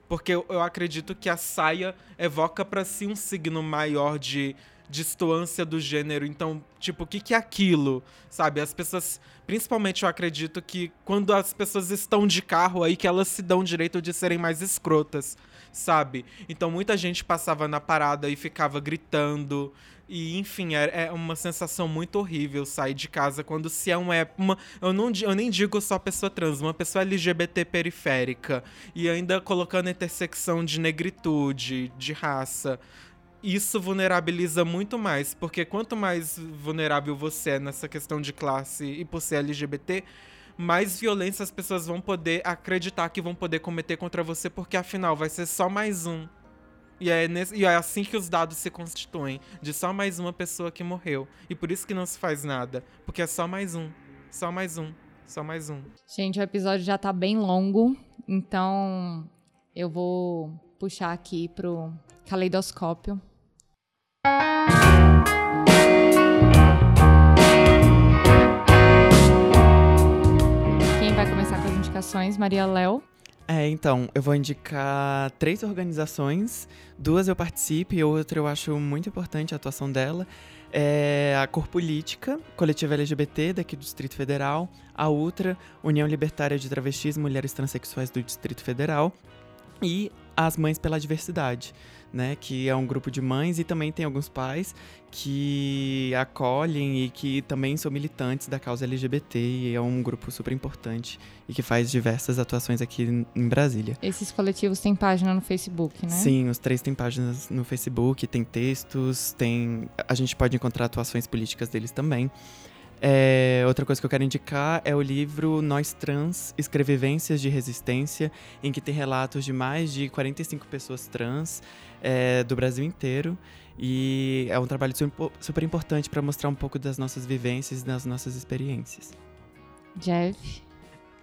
Porque eu, eu acredito que a saia evoca para si um signo maior de distância do gênero. Então, tipo, o que, que é aquilo? Sabe? As pessoas. Principalmente eu acredito que quando as pessoas estão de carro aí, que elas se dão direito de serem mais escrotas, sabe? Então muita gente passava na parada e ficava gritando. E, enfim, é, é uma sensação muito horrível sair de casa quando se é uma, uma. Eu, não, eu nem digo só pessoa trans, uma pessoa LGBT periférica. E ainda colocando intersecção de negritude, de raça isso vulnerabiliza muito mais, porque quanto mais vulnerável você é nessa questão de classe e por ser LGBT, mais violência as pessoas vão poder acreditar que vão poder cometer contra você, porque afinal vai ser só mais um. E é, nesse, e é assim que os dados se constituem, de só mais uma pessoa que morreu. E por isso que não se faz nada, porque é só mais um, só mais um, só mais um. Gente, o episódio já tá bem longo, então eu vou puxar aqui pro caleidoscópio indicações? Maria Léo. É, então, eu vou indicar três organizações. Duas eu participo e outra eu acho muito importante a atuação dela. É a Cor Política, coletiva LGBT daqui do Distrito Federal. A Ultra, União Libertária de Travestis e Mulheres Transsexuais do Distrito Federal. E as Mães pela Diversidade né, que é um grupo de mães e também tem alguns pais que acolhem e que também são militantes da causa LGBT e é um grupo super importante e que faz diversas atuações aqui em Brasília. Esses coletivos têm página no Facebook, né? Sim, os três têm páginas no Facebook, tem textos, tem a gente pode encontrar atuações políticas deles também. É, outra coisa que eu quero indicar é o livro Nós Trans, Escrevivências de Resistência, em que tem relatos de mais de 45 pessoas trans é, do Brasil inteiro. E é um trabalho super importante para mostrar um pouco das nossas vivências e das nossas experiências. Jeff?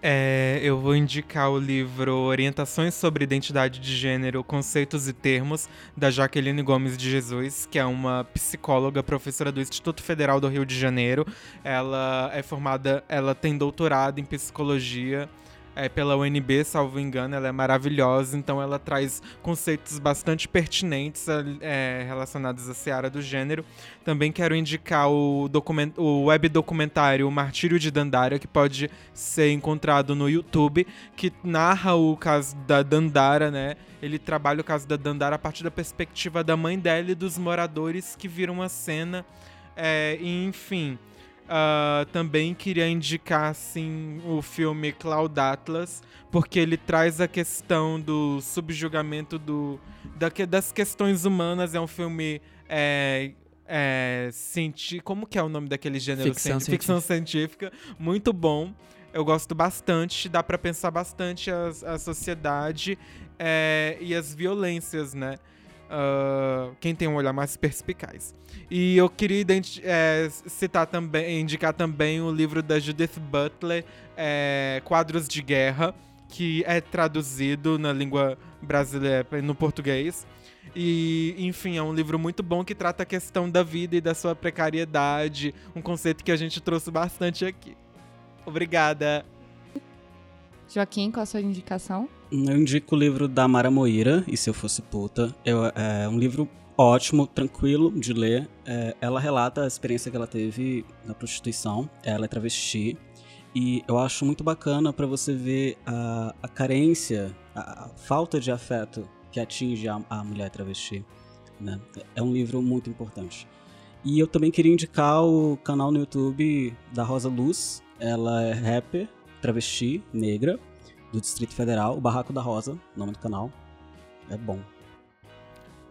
É, eu vou indicar o livro Orientações sobre Identidade de Gênero, Conceitos e Termos, da Jaqueline Gomes de Jesus, que é uma psicóloga, professora do Instituto Federal do Rio de Janeiro. Ela é formada, ela tem doutorado em psicologia é, pela UNB, salvo engano, ela é maravilhosa, então ela traz conceitos bastante pertinentes é, relacionados à seara do gênero. Também quero indicar o, o web documentário Martírio de Dandara, que pode ser encontrado no YouTube, que narra o caso da Dandara, né? Ele trabalha o caso da Dandara a partir da perspectiva da mãe dela e dos moradores que viram a cena. É, e, enfim, Uh, também queria indicar assim, o filme Cloud Atlas, porque ele traz a questão do subjugamento do, da, das questões humanas. É um filme. É, é, cienti como que é o nome daquele gênero? Ficção, científica. Ficção científica. Muito bom. Eu gosto bastante, dá para pensar bastante a, a sociedade é, e as violências, né? Uh, quem tem um olhar mais perspicaz. E eu queria é, citar também, indicar também o livro da Judith Butler, é, Quadros de Guerra, que é traduzido na língua brasileira, no português. E, enfim, é um livro muito bom que trata a questão da vida e da sua precariedade, um conceito que a gente trouxe bastante aqui. Obrigada. Joaquim, qual a sua indicação? Eu indico o livro da Mara Moira, E Se Eu Fosse Puta. Eu, é um livro ótimo, tranquilo de ler. É, ela relata a experiência que ela teve na prostituição. Ela é travesti. E eu acho muito bacana para você ver a, a carência, a, a, falta de afeto que atinge a, a mulher travesti. Né? É um livro muito importante. E eu também queria indicar o canal no YouTube da Rosa Luz. Ela é rapper, travesti, negra, do Distrito Federal. O Barraco da Rosa, nome do canal. É bom.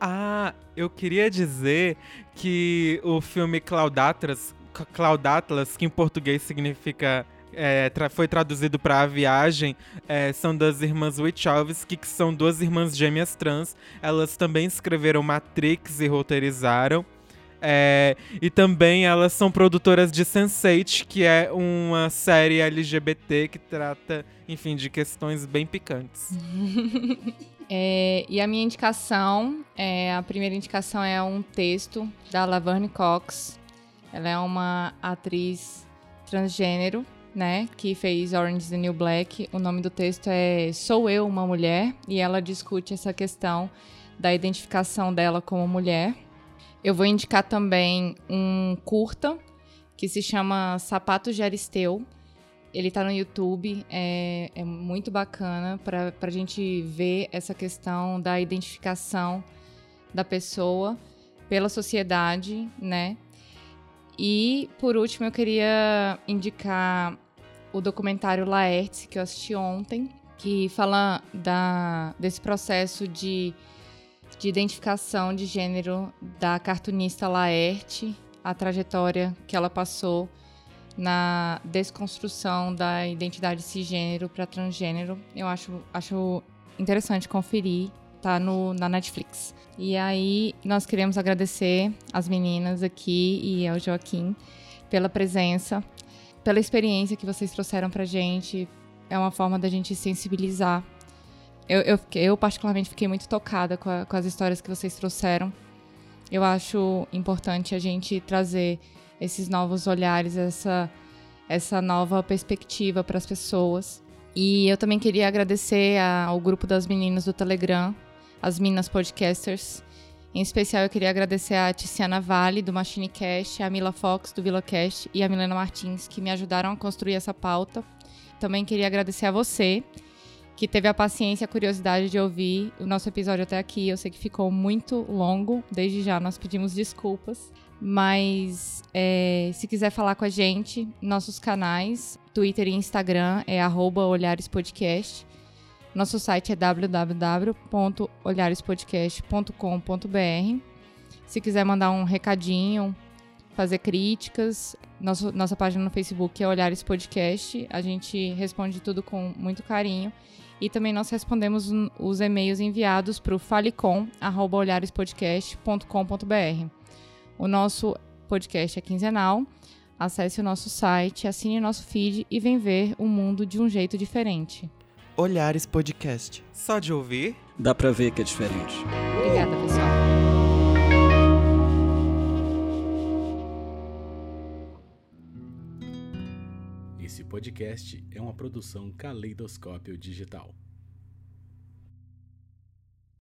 Ah, eu queria dizer que o filme Claudatlas, Claudatlas que em português significa é, tra foi traduzido para A Viagem, é, são das irmãs Wachowski, que são duas irmãs gêmeas trans. Elas também escreveram Matrix e roteirizaram. É, e também elas são produtoras de Sense8, que é uma série LGBT que trata, enfim, de questões bem picantes. É, e a minha indicação, é, a primeira indicação é um texto da Laverne Cox. Ela é uma atriz transgênero, né, que fez Orange is the New Black. O nome do texto é Sou Eu uma Mulher e ela discute essa questão da identificação dela como mulher. Eu vou indicar também um curta que se chama Sapatos de Aristeu. Ele tá no YouTube, é, é muito bacana para a gente ver essa questão da identificação da pessoa pela sociedade, né? E, por último, eu queria indicar o documentário Laerte, que eu assisti ontem, que fala da, desse processo de de identificação de gênero da cartunista Laerte, a trajetória que ela passou na desconstrução da identidade cisgênero para transgênero. Eu acho, acho interessante conferir, tá no, na Netflix. E aí nós queremos agradecer as meninas aqui e ao Joaquim pela presença, pela experiência que vocês trouxeram pra gente. É uma forma da gente sensibilizar eu, eu, eu, particularmente fiquei muito tocada com, a, com, as histórias que vocês trouxeram. Eu acho importante a gente trazer esses novos olhares, essa, essa nova perspectiva para as pessoas. E eu também queria agradecer a, ao grupo das meninas do Telegram, as Minas Podcasters. Em especial, eu queria agradecer a Tiziana Vale, do Machine Cast, a Mila Fox, do VilaCast, e a Milena Martins, que me ajudaram a construir essa pauta. Também queria agradecer a você, que teve a paciência e a curiosidade de ouvir o nosso episódio até aqui. Eu sei que ficou muito longo, desde já nós pedimos desculpas. Mas é, se quiser falar com a gente, nossos canais, Twitter e Instagram é olharespodcast. Nosso site é www.olharespodcast.com.br. Se quiser mandar um recadinho, fazer críticas, nosso, nossa página no Facebook é Olhares Podcast. A gente responde tudo com muito carinho. E também nós respondemos os e-mails enviados para o falecom.olharespodcast.com.br. O nosso podcast é quinzenal. Acesse o nosso site, assine o nosso feed e vem ver o mundo de um jeito diferente. Olhares Podcast. Só de ouvir? Dá pra ver que é diferente. Obrigada, pessoal. Podcast é uma produção Caleidoscópio Digital.